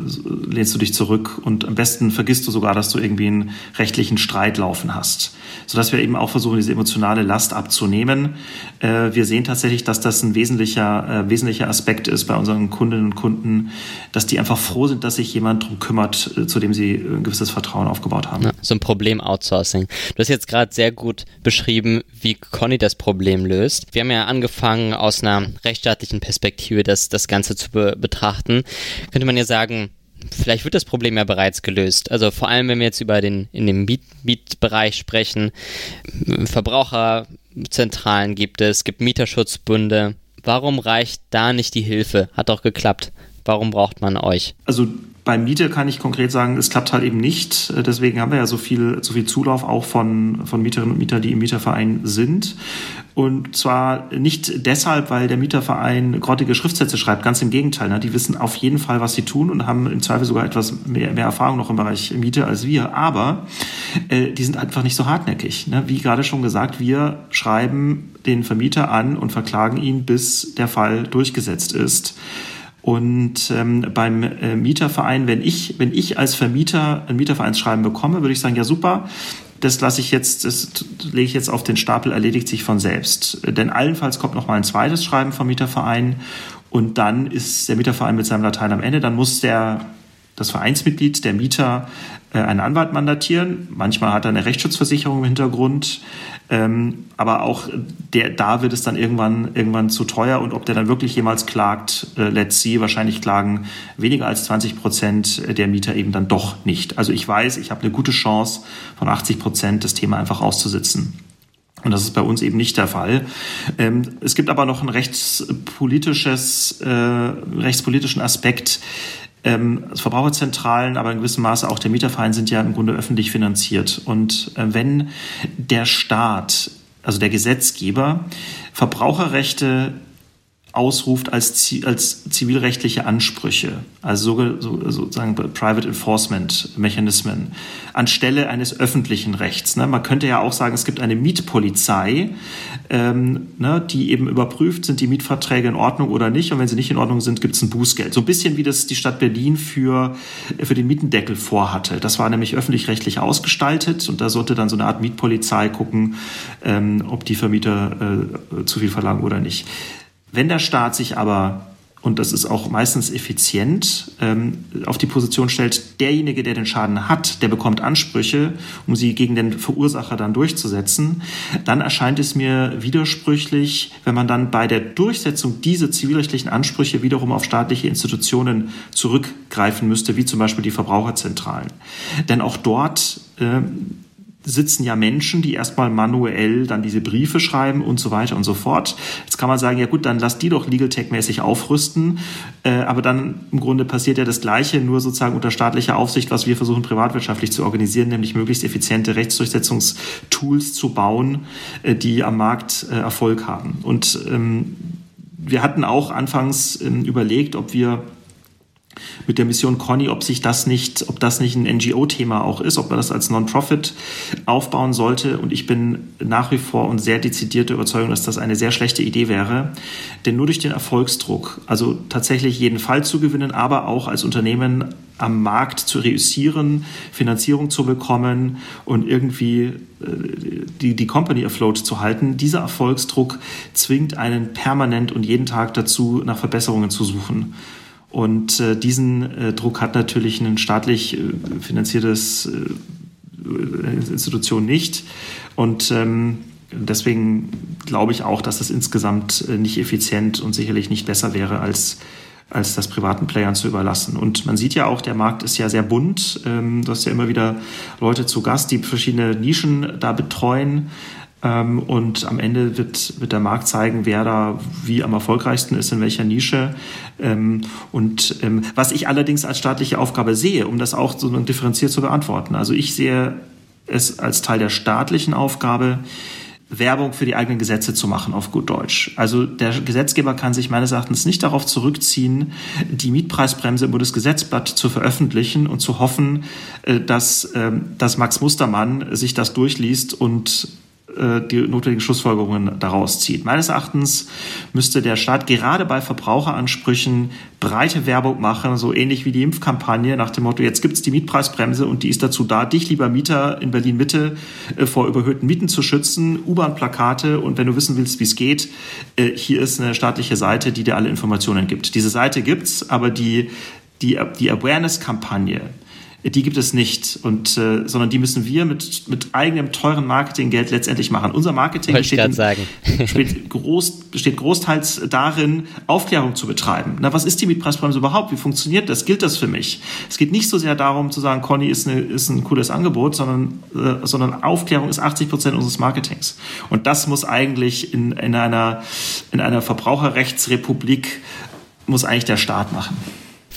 lehnst du dich zurück und am besten vergisst du sogar, dass du irgendwie einen rechtlichen Streit laufen hast. Sodass wir eben auch versuchen, diese emotionale Last abzunehmen. Äh, wir sehen tatsächlich, dass das ein wesentlicher, äh, wesentlicher Aspekt ist bei unseren Kundinnen und Kunden, dass die einfach froh sind, dass sich jemand darum kümmert, äh, zu dem sie ein gewisses Vertrauen aufgebaut haben. Ja, so ein Problem-Outsourcing. Du hast jetzt gerade sehr gut beschrieben, wie Conny das Problem löst. Wir haben ja angefangen, aus einer rechtsstaatlichen Perspektive das, das Ganze zu be betrachten betrachten, könnte man ja sagen, vielleicht wird das Problem ja bereits gelöst. Also vor allem, wenn wir jetzt über den in dem Mietbereich sprechen, Verbraucherzentralen gibt es, gibt Mieterschutzbünde. Warum reicht da nicht die Hilfe? Hat doch geklappt. Warum braucht man euch? Also bei Miete kann ich konkret sagen, es klappt halt eben nicht. Deswegen haben wir ja so viel, so viel Zulauf auch von, von Mieterinnen und Mietern, die im Mieterverein sind. Und zwar nicht deshalb, weil der Mieterverein grottige Schriftsätze schreibt, ganz im Gegenteil. Ne? Die wissen auf jeden Fall, was sie tun und haben im Zweifel sogar etwas mehr, mehr Erfahrung noch im Bereich Miete als wir. Aber äh, die sind einfach nicht so hartnäckig. Ne? Wie gerade schon gesagt, wir schreiben den Vermieter an und verklagen ihn, bis der Fall durchgesetzt ist. Und ähm, beim äh, Mieterverein, wenn ich, wenn ich als Vermieter ein Mietervereinsschreiben bekomme, würde ich sagen, ja super, das lasse ich jetzt, das lege ich jetzt auf den Stapel, erledigt sich von selbst. Denn allenfalls kommt noch mal ein zweites Schreiben vom Mieterverein und dann ist der Mieterverein mit seinem Latein am Ende. Dann muss der, das Vereinsmitglied, der Mieter, einen Anwalt mandatieren. Manchmal hat er eine Rechtsschutzversicherung im Hintergrund. Ähm, aber auch der, da wird es dann irgendwann, irgendwann zu teuer. Und ob der dann wirklich jemals klagt, äh, let's see, wahrscheinlich klagen weniger als 20 Prozent der Mieter eben dann doch nicht. Also ich weiß, ich habe eine gute Chance, von 80 Prozent das Thema einfach auszusitzen. Und das ist bei uns eben nicht der Fall. Ähm, es gibt aber noch ein rechtspolitisches, äh, rechtspolitischen Aspekt, ähm, Verbraucherzentralen, aber in gewissem Maße auch der Mieterverein sind ja im Grunde öffentlich finanziert. Und äh, wenn der Staat, also der Gesetzgeber, Verbraucherrechte ausruft als, als zivilrechtliche Ansprüche, also sozusagen Private Enforcement Mechanismen, anstelle eines öffentlichen Rechts. Ne? Man könnte ja auch sagen, es gibt eine Mietpolizei, ähm, ne, die eben überprüft, sind die Mietverträge in Ordnung oder nicht. Und wenn sie nicht in Ordnung sind, gibt es ein Bußgeld. So ein bisschen wie das die Stadt Berlin für, für den Mietendeckel vorhatte. Das war nämlich öffentlich-rechtlich ausgestaltet und da sollte dann so eine Art Mietpolizei gucken, ähm, ob die Vermieter äh, zu viel verlangen oder nicht. Wenn der Staat sich aber und das ist auch meistens effizient, ähm, auf die Position stellt, derjenige, der den Schaden hat, der bekommt Ansprüche, um sie gegen den Verursacher dann durchzusetzen, dann erscheint es mir widersprüchlich, wenn man dann bei der Durchsetzung dieser zivilrechtlichen Ansprüche wiederum auf staatliche Institutionen zurückgreifen müsste, wie zum Beispiel die Verbraucherzentralen. Denn auch dort äh, sitzen ja Menschen, die erstmal manuell dann diese Briefe schreiben und so weiter und so fort. Jetzt kann man sagen, ja gut, dann lass die doch Legal Tech-mäßig aufrüsten. Äh, aber dann im Grunde passiert ja das Gleiche, nur sozusagen unter staatlicher Aufsicht, was wir versuchen privatwirtschaftlich zu organisieren, nämlich möglichst effiziente Rechtsdurchsetzungstools zu bauen, äh, die am Markt äh, Erfolg haben. Und ähm, wir hatten auch anfangs ähm, überlegt, ob wir mit der Mission Conny, ob sich das nicht, ob das nicht ein NGO-Thema auch ist, ob man das als Non-Profit aufbauen sollte. Und ich bin nach wie vor und sehr dezidierte Überzeugung, dass das eine sehr schlechte Idee wäre. Denn nur durch den Erfolgsdruck, also tatsächlich jeden Fall zu gewinnen, aber auch als Unternehmen am Markt zu reüssieren, Finanzierung zu bekommen und irgendwie äh, die, die Company afloat zu halten. Dieser Erfolgsdruck zwingt einen permanent und jeden Tag dazu, nach Verbesserungen zu suchen. Und äh, diesen äh, Druck hat natürlich ein staatlich äh, finanziertes äh, Institution nicht. Und ähm, deswegen glaube ich auch, dass das insgesamt äh, nicht effizient und sicherlich nicht besser wäre, als, als das privaten Playern zu überlassen. Und man sieht ja auch, der Markt ist ja sehr bunt. Ähm, du hast ja immer wieder Leute zu Gast, die verschiedene Nischen da betreuen. Ähm, und am Ende wird, wird der Markt zeigen, wer da wie am erfolgreichsten ist, in welcher Nische. Ähm, und ähm, was ich allerdings als staatliche Aufgabe sehe, um das auch so differenziert zu beantworten. Also ich sehe es als Teil der staatlichen Aufgabe, Werbung für die eigenen Gesetze zu machen, auf gut Deutsch. Also der Gesetzgeber kann sich meines Erachtens nicht darauf zurückziehen, die Mietpreisbremse im Bundesgesetzblatt zu veröffentlichen und zu hoffen, äh, dass, dass Max Mustermann sich das durchliest und die notwendigen Schlussfolgerungen daraus zieht. Meines Erachtens müsste der Staat gerade bei Verbraucheransprüchen breite Werbung machen, so ähnlich wie die Impfkampagne nach dem Motto, jetzt gibt's die Mietpreisbremse und die ist dazu da, dich, lieber Mieter in Berlin-Mitte, äh, vor überhöhten Mieten zu schützen, U-Bahn-Plakate und wenn du wissen willst, wie es geht, äh, hier ist eine staatliche Seite, die dir alle Informationen gibt. Diese Seite gibt's, aber die, die, die Awareness-Kampagne, die gibt es nicht, und, äh, sondern die müssen wir mit, mit eigenem teuren Marketinggeld letztendlich machen. Unser Marketing besteht, in, besteht, groß, besteht großteils darin, Aufklärung zu betreiben. Na, was ist die Mietpreisbremse überhaupt? Wie funktioniert das? Gilt das für mich? Es geht nicht so sehr darum zu sagen, Conny ist, eine, ist ein cooles Angebot, sondern, äh, sondern Aufklärung ist 80 Prozent unseres Marketings. Und das muss eigentlich in, in, einer, in einer Verbraucherrechtsrepublik muss eigentlich der Staat machen.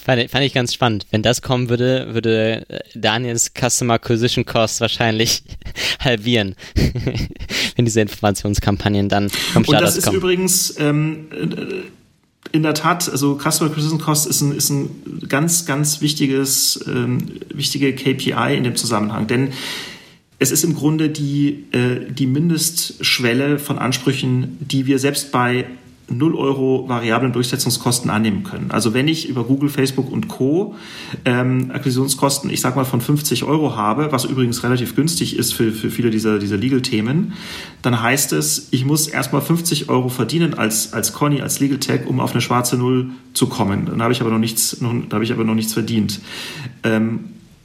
Fand, fand ich ganz spannend. Wenn das kommen würde, würde äh, Daniels Customer Acquisition Cost wahrscheinlich halbieren, wenn diese Informationskampagnen dann vom Start Und das ist übrigens ähm, äh, in der Tat, also Customer Acquisition Cost ist ein, ist ein ganz, ganz wichtiges, ähm, wichtige KPI in dem Zusammenhang, denn es ist im Grunde die, äh, die Mindestschwelle von Ansprüchen, die wir selbst bei 0 Euro variablen Durchsetzungskosten annehmen können. Also wenn ich über Google, Facebook und Co. Ähm, Akquisitionskosten, ich sag mal von 50 Euro habe, was übrigens relativ günstig ist für, für viele dieser, dieser Legal-Themen, dann heißt es, ich muss erstmal 50 Euro verdienen als, als Conny, als Legal Tech, um auf eine schwarze Null zu kommen. Dann habe ich aber noch nichts, noch, da habe ich aber noch nichts verdient. Ähm,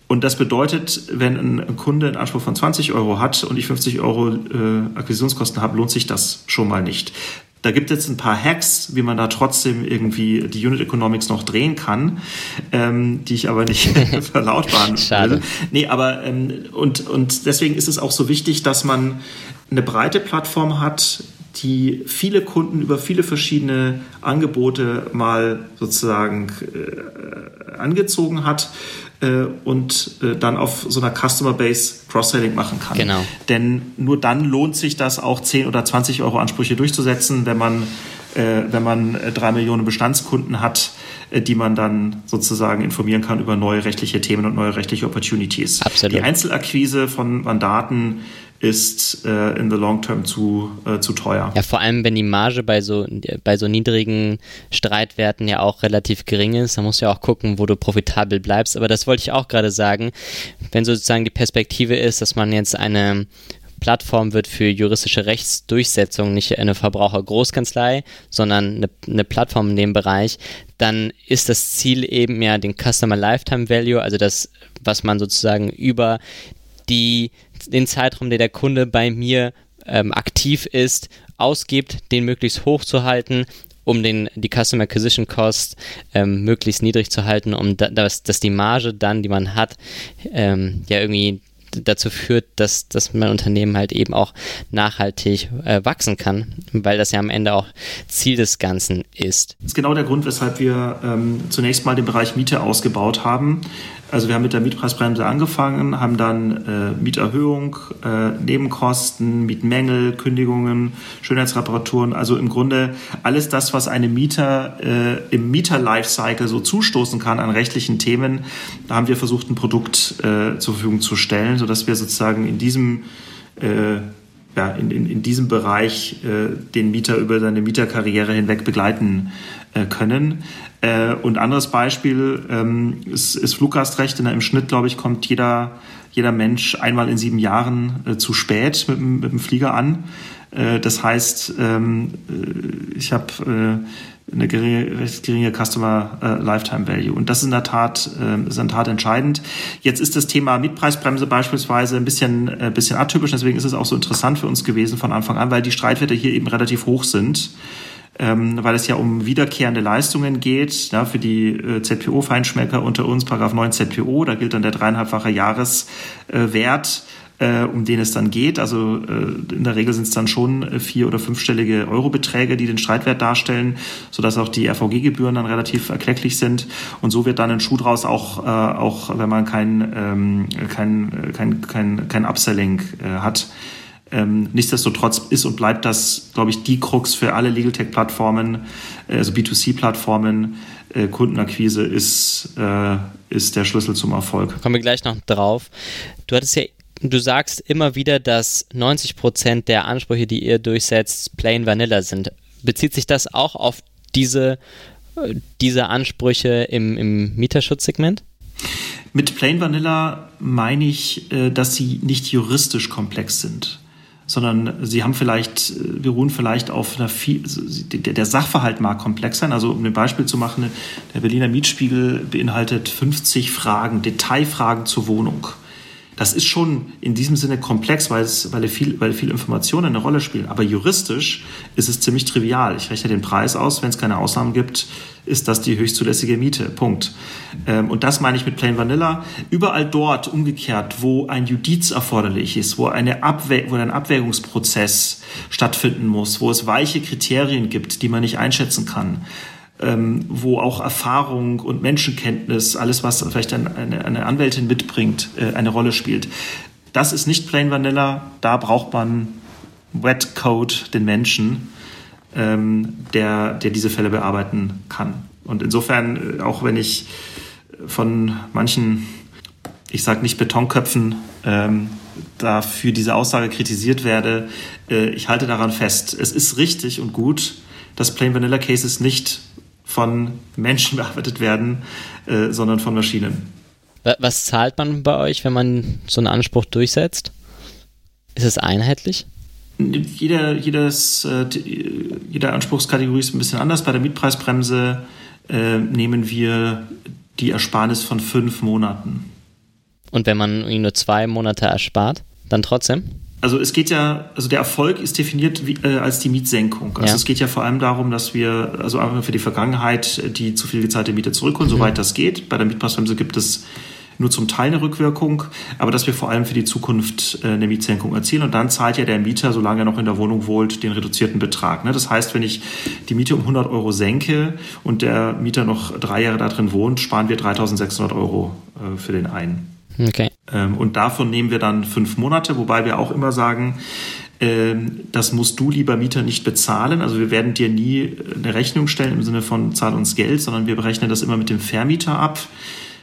und das bedeutet, wenn ein Kunde einen Anspruch von 20 Euro hat und ich 50 Euro äh, Akquisitionskosten habe, lohnt sich das schon mal nicht. Da gibt es ein paar Hacks, wie man da trotzdem irgendwie die Unit Economics noch drehen kann, ähm, die ich aber nicht verlautbaren Schade. will. Nee, aber ähm, und, und deswegen ist es auch so wichtig, dass man eine breite Plattform hat, die viele Kunden über viele verschiedene Angebote mal sozusagen äh, angezogen hat äh, und äh, dann auf so einer Customer Base Cross-Selling machen kann. Genau. Denn nur dann lohnt sich das auch 10 oder 20 Euro Ansprüche durchzusetzen, wenn man, äh, wenn man äh, drei Millionen Bestandskunden hat, äh, die man dann sozusagen informieren kann über neue rechtliche Themen und neue rechtliche Opportunities. Absolut. Die Einzelakquise von Mandaten ist äh, in the long term zu, äh, zu teuer. Ja, vor allem, wenn die Marge bei so, bei so niedrigen Streitwerten ja auch relativ gering ist, dann musst du ja auch gucken, wo du profitabel bleibst. Aber das wollte ich auch gerade sagen. Wenn sozusagen die Perspektive ist, dass man jetzt eine Plattform wird für juristische Rechtsdurchsetzung, nicht eine Verbrauchergroßkanzlei, sondern eine, eine, Plattform in dem Bereich, dann ist das Ziel eben ja den Customer Lifetime Value, also das, was man sozusagen über die den Zeitraum, der der Kunde bei mir ähm, aktiv ist, ausgibt, den möglichst hoch zu halten, um den, die Customer Acquisition Cost ähm, möglichst niedrig zu halten, um da, dass, dass die Marge dann, die man hat, ähm, ja irgendwie dazu führt, dass, dass mein Unternehmen halt eben auch nachhaltig äh, wachsen kann, weil das ja am Ende auch Ziel des Ganzen ist. Das ist genau der Grund, weshalb wir ähm, zunächst mal den Bereich Miete ausgebaut haben. Also wir haben mit der Mietpreisbremse angefangen, haben dann äh, Mieterhöhung, äh, Nebenkosten, Mietmängel, Kündigungen, Schönheitsreparaturen, also im Grunde alles das, was einem Mieter äh, im Mieter-Lifecycle so zustoßen kann an rechtlichen Themen, da haben wir versucht, ein Produkt äh, zur Verfügung zu stellen, sodass wir sozusagen in diesem äh, ja, in, in, in diesem Bereich äh, den Mieter über seine Mieterkarriere hinweg begleiten können. Äh, und anderes Beispiel ähm, ist, ist Fluggastrecht. Im Schnitt, glaube ich, kommt jeder, jeder Mensch einmal in sieben Jahren äh, zu spät mit, mit dem Flieger an. Äh, das heißt, ähm, äh, ich habe äh, eine geringe, recht geringe Customer äh, Lifetime Value. Und das ist in der Tat, äh, ist in der Tat entscheidend. Jetzt ist das Thema Mietpreisbremse beispielsweise ein bisschen, äh, bisschen atypisch. Deswegen ist es auch so interessant für uns gewesen von Anfang an, weil die Streitwerte hier eben relativ hoch sind ähm, weil es ja um wiederkehrende Leistungen geht. Ja, für die äh, ZPO-Feinschmecker unter uns, Paragraph 9 ZPO, da gilt dann der dreieinhalbfache Jahreswert. Äh, um den es dann geht. Also äh, in der Regel sind es dann schon äh, vier- oder fünfstellige Eurobeträge, die den Streitwert darstellen, sodass auch die RVG-Gebühren dann relativ erklecklich sind. Und so wird dann ein Schuh draus, auch, äh, auch wenn man kein, ähm, kein, kein, kein, kein Upselling äh, hat. Ähm, nichtsdestotrotz ist und bleibt das, glaube ich, die Krux für alle Legal Tech-Plattformen, äh, also B2C-Plattformen. Äh, Kundenakquise ist, äh, ist der Schlüssel zum Erfolg. Kommen wir gleich noch drauf. Du hattest ja du sagst immer wieder, dass 90 Prozent der Ansprüche, die ihr durchsetzt, plain vanilla sind. Bezieht sich das auch auf diese, äh, diese Ansprüche im, im Mieterschutzsegment? Mit Plain Vanilla meine ich, äh, dass sie nicht juristisch komplex sind, sondern sie haben vielleicht, äh, beruhen vielleicht auf einer viel, der Sachverhalt mag komplex sein. Also um ein Beispiel zu machen, der Berliner Mietspiegel beinhaltet 50 Fragen, Detailfragen zur Wohnung. Das ist schon in diesem Sinne komplex, weil, es, weil, viel, weil viel Informationen eine Rolle spielen. Aber juristisch ist es ziemlich trivial. Ich rechne den Preis aus, wenn es keine Ausnahmen gibt, ist das die höchstzulässige Miete. Punkt. Ähm, und das meine ich mit Plain Vanilla. Überall dort umgekehrt, wo ein Judiz erforderlich ist, wo, eine wo ein Abwägungsprozess stattfinden muss, wo es weiche Kriterien gibt, die man nicht einschätzen kann, ähm, wo auch Erfahrung und Menschenkenntnis, alles, was vielleicht eine, eine Anwältin mitbringt, äh, eine Rolle spielt. Das ist nicht Plain Vanilla, da braucht man Wet Code, den Menschen, ähm, der, der diese Fälle bearbeiten kann. Und insofern, äh, auch wenn ich von manchen, ich sage nicht Betonköpfen, ähm, dafür diese Aussage kritisiert werde, äh, ich halte daran fest. Es ist richtig und gut, dass Plain Vanilla Cases nicht von Menschen bearbeitet werden, äh, sondern von Maschinen. Was zahlt man bei euch, wenn man so einen Anspruch durchsetzt? Ist es einheitlich? Jeder, jedes, äh, jede Anspruchskategorie ist ein bisschen anders. Bei der Mietpreisbremse äh, nehmen wir die Ersparnis von fünf Monaten. Und wenn man nur zwei Monate erspart, dann trotzdem? Also es geht ja, also der Erfolg ist definiert wie, äh, als die Mietsenkung. Also ja. es geht ja vor allem darum, dass wir, also einfach für die Vergangenheit, die zu viel gezahlte Miete zurückholen, mhm. soweit das geht. Bei der Mietpreisbremse gibt es nur zum Teil eine Rückwirkung, aber dass wir vor allem für die Zukunft äh, eine Mietsenkung erzielen. Und dann zahlt ja der Mieter, solange er noch in der Wohnung wohnt, den reduzierten Betrag. Ne? Das heißt, wenn ich die Miete um 100 Euro senke und der Mieter noch drei Jahre da drin wohnt, sparen wir 3600 Euro äh, für den einen. Okay. Ähm, und davon nehmen wir dann fünf Monate, wobei wir auch immer sagen, ähm, das musst du, lieber Mieter, nicht bezahlen. Also wir werden dir nie eine Rechnung stellen im Sinne von zahl uns Geld, sondern wir berechnen das immer mit dem Vermieter ab.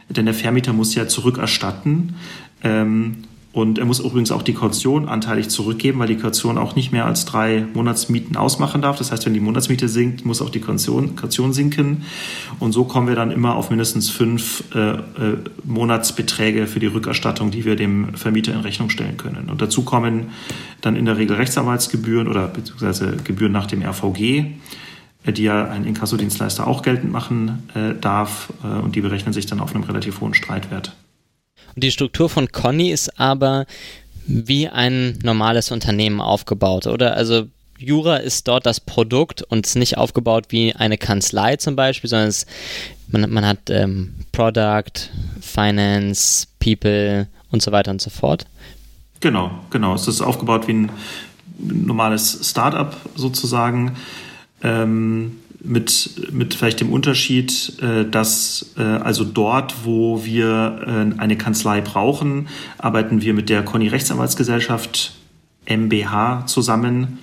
Denn der Vermieter muss ja zurückerstatten. Ähm, und er muss übrigens auch die Kaution anteilig zurückgeben, weil die Kaution auch nicht mehr als drei Monatsmieten ausmachen darf. Das heißt, wenn die Monatsmiete sinkt, muss auch die Kaution, Kaution sinken. Und so kommen wir dann immer auf mindestens fünf äh, äh, Monatsbeträge für die Rückerstattung, die wir dem Vermieter in Rechnung stellen können. Und dazu kommen dann in der Regel Rechtsanwaltsgebühren oder beziehungsweise Gebühren nach dem RVG äh, die ja ein Inkassodienstleister auch geltend machen äh, darf. Äh, und die berechnen sich dann auf einem relativ hohen Streitwert. Und die Struktur von Conny ist aber wie ein normales Unternehmen aufgebaut, oder? Also Jura ist dort das Produkt und ist nicht aufgebaut wie eine Kanzlei zum Beispiel, sondern es, man, man hat ähm, Product, Finance, People und so weiter und so fort. Genau, genau. Es ist aufgebaut wie ein normales Startup sozusagen. Ähm, mit, mit vielleicht dem Unterschied, äh, dass äh, also dort, wo wir äh, eine Kanzlei brauchen, arbeiten wir mit der Conny Rechtsanwaltsgesellschaft MBH zusammen.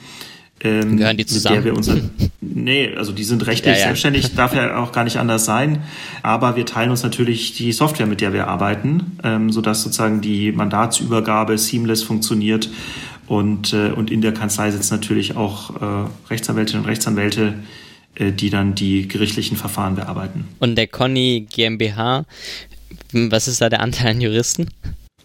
Ähm, Gehören die zusammen? Wir unser, nee, also die sind rechtlich ja, ja. selbstständig, darf ja auch gar nicht anders sein. Aber wir teilen uns natürlich die Software, mit der wir arbeiten, ähm, sodass sozusagen die Mandatsübergabe seamless funktioniert. Und, äh, und in der Kanzlei sitzen natürlich auch äh, Rechtsanwältinnen und Rechtsanwälte, die dann die gerichtlichen Verfahren bearbeiten. Und der Conny GmbH, was ist da der Anteil an Juristen?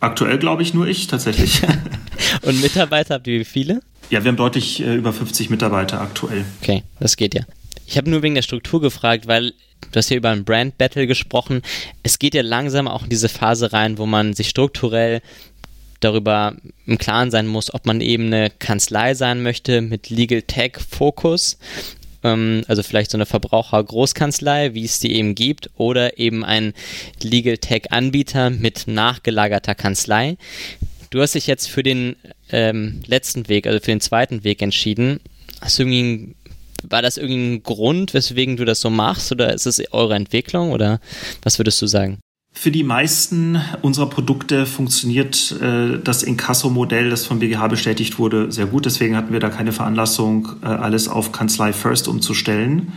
Aktuell glaube ich nur ich tatsächlich. Und Mitarbeiter habt ihr wie viele? Ja, wir haben deutlich äh, über 50 Mitarbeiter aktuell. Okay, das geht ja. Ich habe nur wegen der Struktur gefragt, weil du hast ja über ein Brand Battle gesprochen. Es geht ja langsam auch in diese Phase rein, wo man sich strukturell darüber im Klaren sein muss, ob man eben eine Kanzlei sein möchte mit Legal Tech Fokus ähm, also vielleicht so eine Verbraucher-Großkanzlei, wie es die eben gibt, oder eben ein Legal Tech-Anbieter mit nachgelagerter Kanzlei. Du hast dich jetzt für den ähm, letzten Weg, also für den zweiten Weg entschieden. Hast du irgendwie war das irgendwie ein Grund, weswegen du das so machst oder ist es eure Entwicklung oder was würdest du sagen? Für die meisten unserer Produkte funktioniert äh, das Inkasso-Modell, das vom BGH bestätigt wurde, sehr gut. Deswegen hatten wir da keine Veranlassung, äh, alles auf Kanzlei First umzustellen.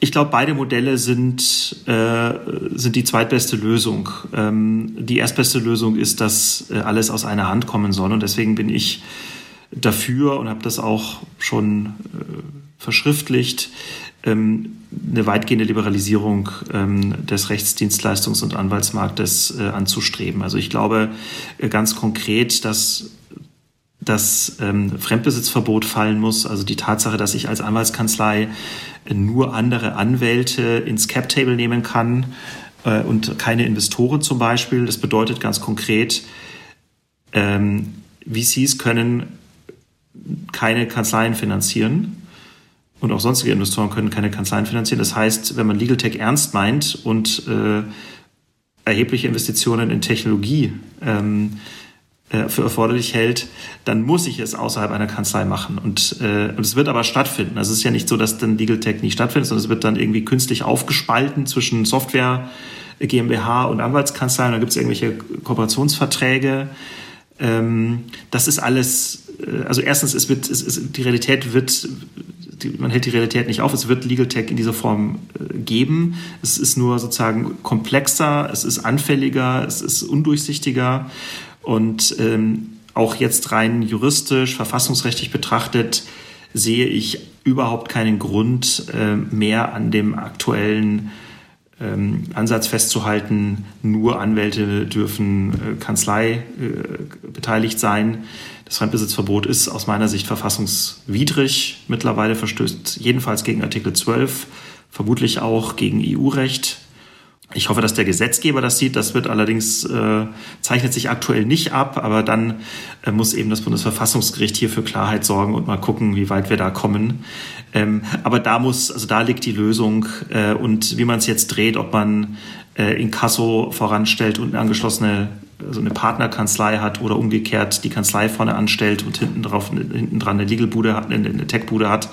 Ich glaube, beide Modelle sind, äh, sind die zweitbeste Lösung. Ähm, die erstbeste Lösung ist, dass äh, alles aus einer Hand kommen soll. Und deswegen bin ich dafür und habe das auch schon äh, verschriftlicht, ähm, eine weitgehende Liberalisierung ähm, des Rechtsdienstleistungs- und Anwaltsmarktes äh, anzustreben. Also ich glaube äh, ganz konkret, dass das ähm, Fremdbesitzverbot fallen muss. Also die Tatsache, dass ich als Anwaltskanzlei nur andere Anwälte ins Cap-Table nehmen kann äh, und keine Investoren zum Beispiel. Das bedeutet ganz konkret, ähm, VCs können keine Kanzleien finanzieren und auch sonstige Investoren können keine Kanzleien finanzieren. Das heißt, wenn man Legal Tech ernst meint und äh, erhebliche Investitionen in Technologie ähm, äh, für erforderlich hält, dann muss ich es außerhalb einer Kanzlei machen. Und, äh, und es wird aber stattfinden. Also es ist ja nicht so, dass dann Legal Tech nicht stattfindet, sondern es wird dann irgendwie künstlich aufgespalten zwischen Software, GmbH und Anwaltskanzlei. Und da gibt es irgendwelche Kooperationsverträge. Ähm, das ist alles, äh, also erstens, es wird, es, es, die Realität wird, die, man hält die Realität nicht auf, es wird Legal Tech in dieser Form äh, geben. Es ist nur sozusagen komplexer, es ist anfälliger, es ist undurchsichtiger. Und ähm, auch jetzt rein juristisch, verfassungsrechtlich betrachtet, sehe ich überhaupt keinen Grund äh, mehr an dem aktuellen ähm, Ansatz festzuhalten, nur Anwälte dürfen äh, Kanzlei äh, beteiligt sein. Das Fremdbesitzverbot ist aus meiner Sicht verfassungswidrig. Mittlerweile verstößt jedenfalls gegen Artikel 12, vermutlich auch gegen EU-Recht. Ich hoffe, dass der Gesetzgeber das sieht. Das wird allerdings, äh, zeichnet sich aktuell nicht ab, aber dann äh, muss eben das Bundesverfassungsgericht hier für Klarheit sorgen und mal gucken, wie weit wir da kommen. Ähm, aber da muss, also da liegt die Lösung äh, und wie man es jetzt dreht, ob man äh, Inkasso voranstellt und eine angeschlossene also eine Partnerkanzlei hat oder umgekehrt die Kanzlei vorne anstellt und hinten drauf hinten dran eine Legalbude hat, eine Techbude hat,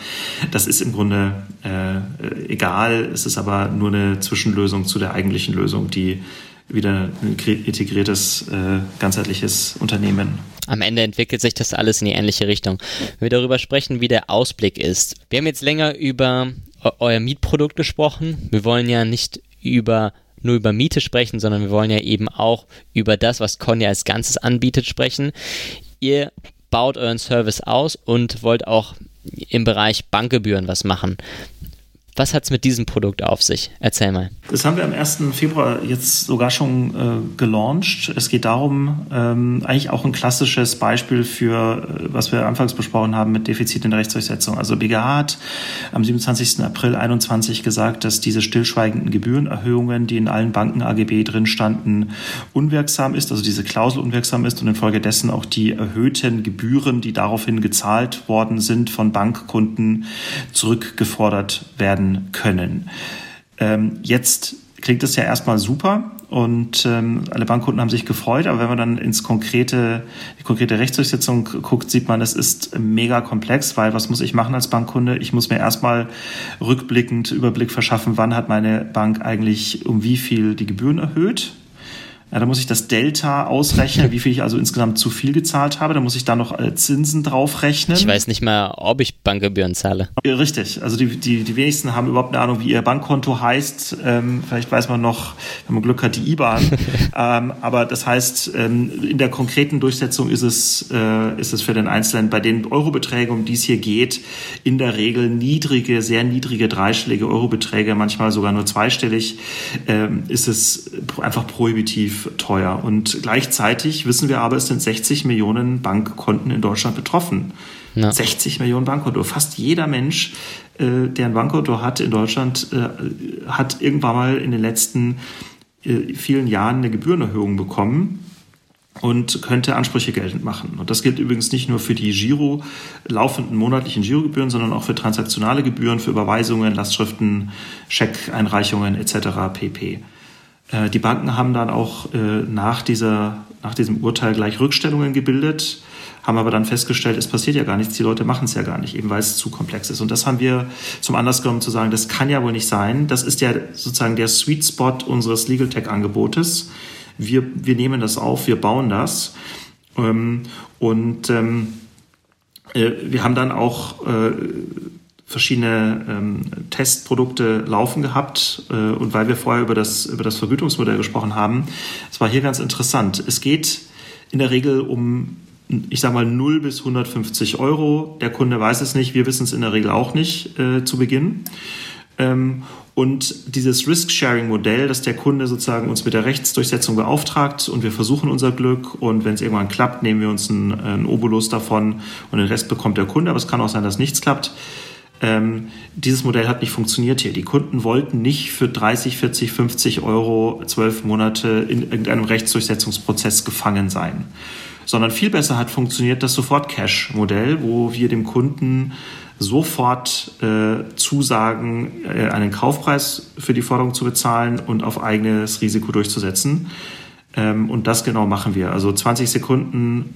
das ist im Grunde äh, egal. Es ist aber nur eine Zwischenlösung zu der eigentlichen Lösung, die wieder ein integriertes, äh, ganzheitliches Unternehmen. Am Ende entwickelt sich das alles in die ähnliche Richtung. Wenn wir darüber sprechen, wie der Ausblick ist. Wir haben jetzt länger über euer Mietprodukt gesprochen. Wir wollen ja nicht über nur über Miete sprechen, sondern wir wollen ja eben auch über das, was Conny als Ganzes anbietet, sprechen. Ihr baut euren Service aus und wollt auch im Bereich Bankgebühren was machen. Was hat es mit diesem Produkt auf sich? Erzähl mal. Das haben wir am 1. Februar jetzt sogar schon äh, gelauncht. Es geht darum, ähm, eigentlich auch ein klassisches Beispiel für, äh, was wir anfangs besprochen haben mit Defizit in der Rechtsdurchsetzung. Also BGH hat am 27. April 21 gesagt, dass diese stillschweigenden Gebührenerhöhungen, die in allen Banken AGB drin standen, unwirksam ist, also diese Klausel unwirksam ist und infolgedessen auch die erhöhten Gebühren, die daraufhin gezahlt worden sind von Bankkunden, zurückgefordert werden können. Ähm, jetzt klingt es ja erstmal super und ähm, alle Bankkunden haben sich gefreut, aber wenn man dann ins konkrete, die konkrete Rechtsdurchsetzung guckt, sieht man, es ist mega komplex, weil was muss ich machen als Bankkunde? Ich muss mir erstmal rückblickend Überblick verschaffen, wann hat meine Bank eigentlich um wie viel die Gebühren erhöht ja, da muss ich das Delta ausrechnen, wie viel ich also insgesamt zu viel gezahlt habe. Da muss ich da noch äh, Zinsen draufrechnen. Ich weiß nicht mal, ob ich Bankgebühren zahle. Richtig. Also die, die, die wenigsten haben überhaupt eine Ahnung, wie ihr Bankkonto heißt. Ähm, vielleicht weiß man noch, wenn man Glück hat, die IBAN. ähm, aber das heißt, ähm, in der konkreten Durchsetzung ist es, äh, ist es für den Einzelnen bei den Eurobeträgen, um die es hier geht, in der Regel niedrige, sehr niedrige dreistellige Eurobeträge, manchmal sogar nur zweistellig, ähm, ist es einfach prohibitiv teuer. Und gleichzeitig wissen wir aber, es sind 60 Millionen Bankkonten in Deutschland betroffen. Ja. 60 Millionen Bankkonto. Fast jeder Mensch, äh, der ein Bankkonto hat in Deutschland, äh, hat irgendwann mal in den letzten äh, vielen Jahren eine Gebührenerhöhung bekommen und könnte Ansprüche geltend machen. Und das gilt übrigens nicht nur für die Giro, laufenden monatlichen Girogebühren, sondern auch für transaktionale Gebühren, für Überweisungen, Lastschriften, Scheckeinreichungen etc. pp. Äh, die Banken haben dann auch äh, nach, dieser, nach diesem Urteil gleich Rückstellungen gebildet, haben aber dann festgestellt, es passiert ja gar nichts, die Leute machen es ja gar nicht, eben weil es zu komplex ist. Und das haben wir zum Anlass genommen zu sagen, das kann ja wohl nicht sein. Das ist ja sozusagen der Sweet Spot unseres Legal Tech Angebotes. Wir, wir nehmen das auf, wir bauen das. Ähm, und ähm, äh, wir haben dann auch verschiedene ähm, Testprodukte laufen gehabt äh, und weil wir vorher über das, über das Vergütungsmodell gesprochen haben, es war hier ganz interessant. Es geht in der Regel um, ich sage mal, 0 bis 150 Euro. Der Kunde weiß es nicht, wir wissen es in der Regel auch nicht äh, zu Beginn. Ähm, und dieses Risk-Sharing-Modell, dass der Kunde sozusagen uns mit der Rechtsdurchsetzung beauftragt und wir versuchen unser Glück und wenn es irgendwann klappt, nehmen wir uns einen, einen Obolus davon und den Rest bekommt der Kunde. Aber es kann auch sein, dass nichts klappt. Ähm, dieses Modell hat nicht funktioniert hier. Die Kunden wollten nicht für 30, 40, 50 Euro zwölf Monate in irgendeinem Rechtsdurchsetzungsprozess gefangen sein. Sondern viel besser hat funktioniert das Sofort-Cash-Modell, wo wir dem Kunden sofort äh, zusagen, äh, einen Kaufpreis für die Forderung zu bezahlen und auf eigenes Risiko durchzusetzen. Ähm, und das genau machen wir. Also 20 Sekunden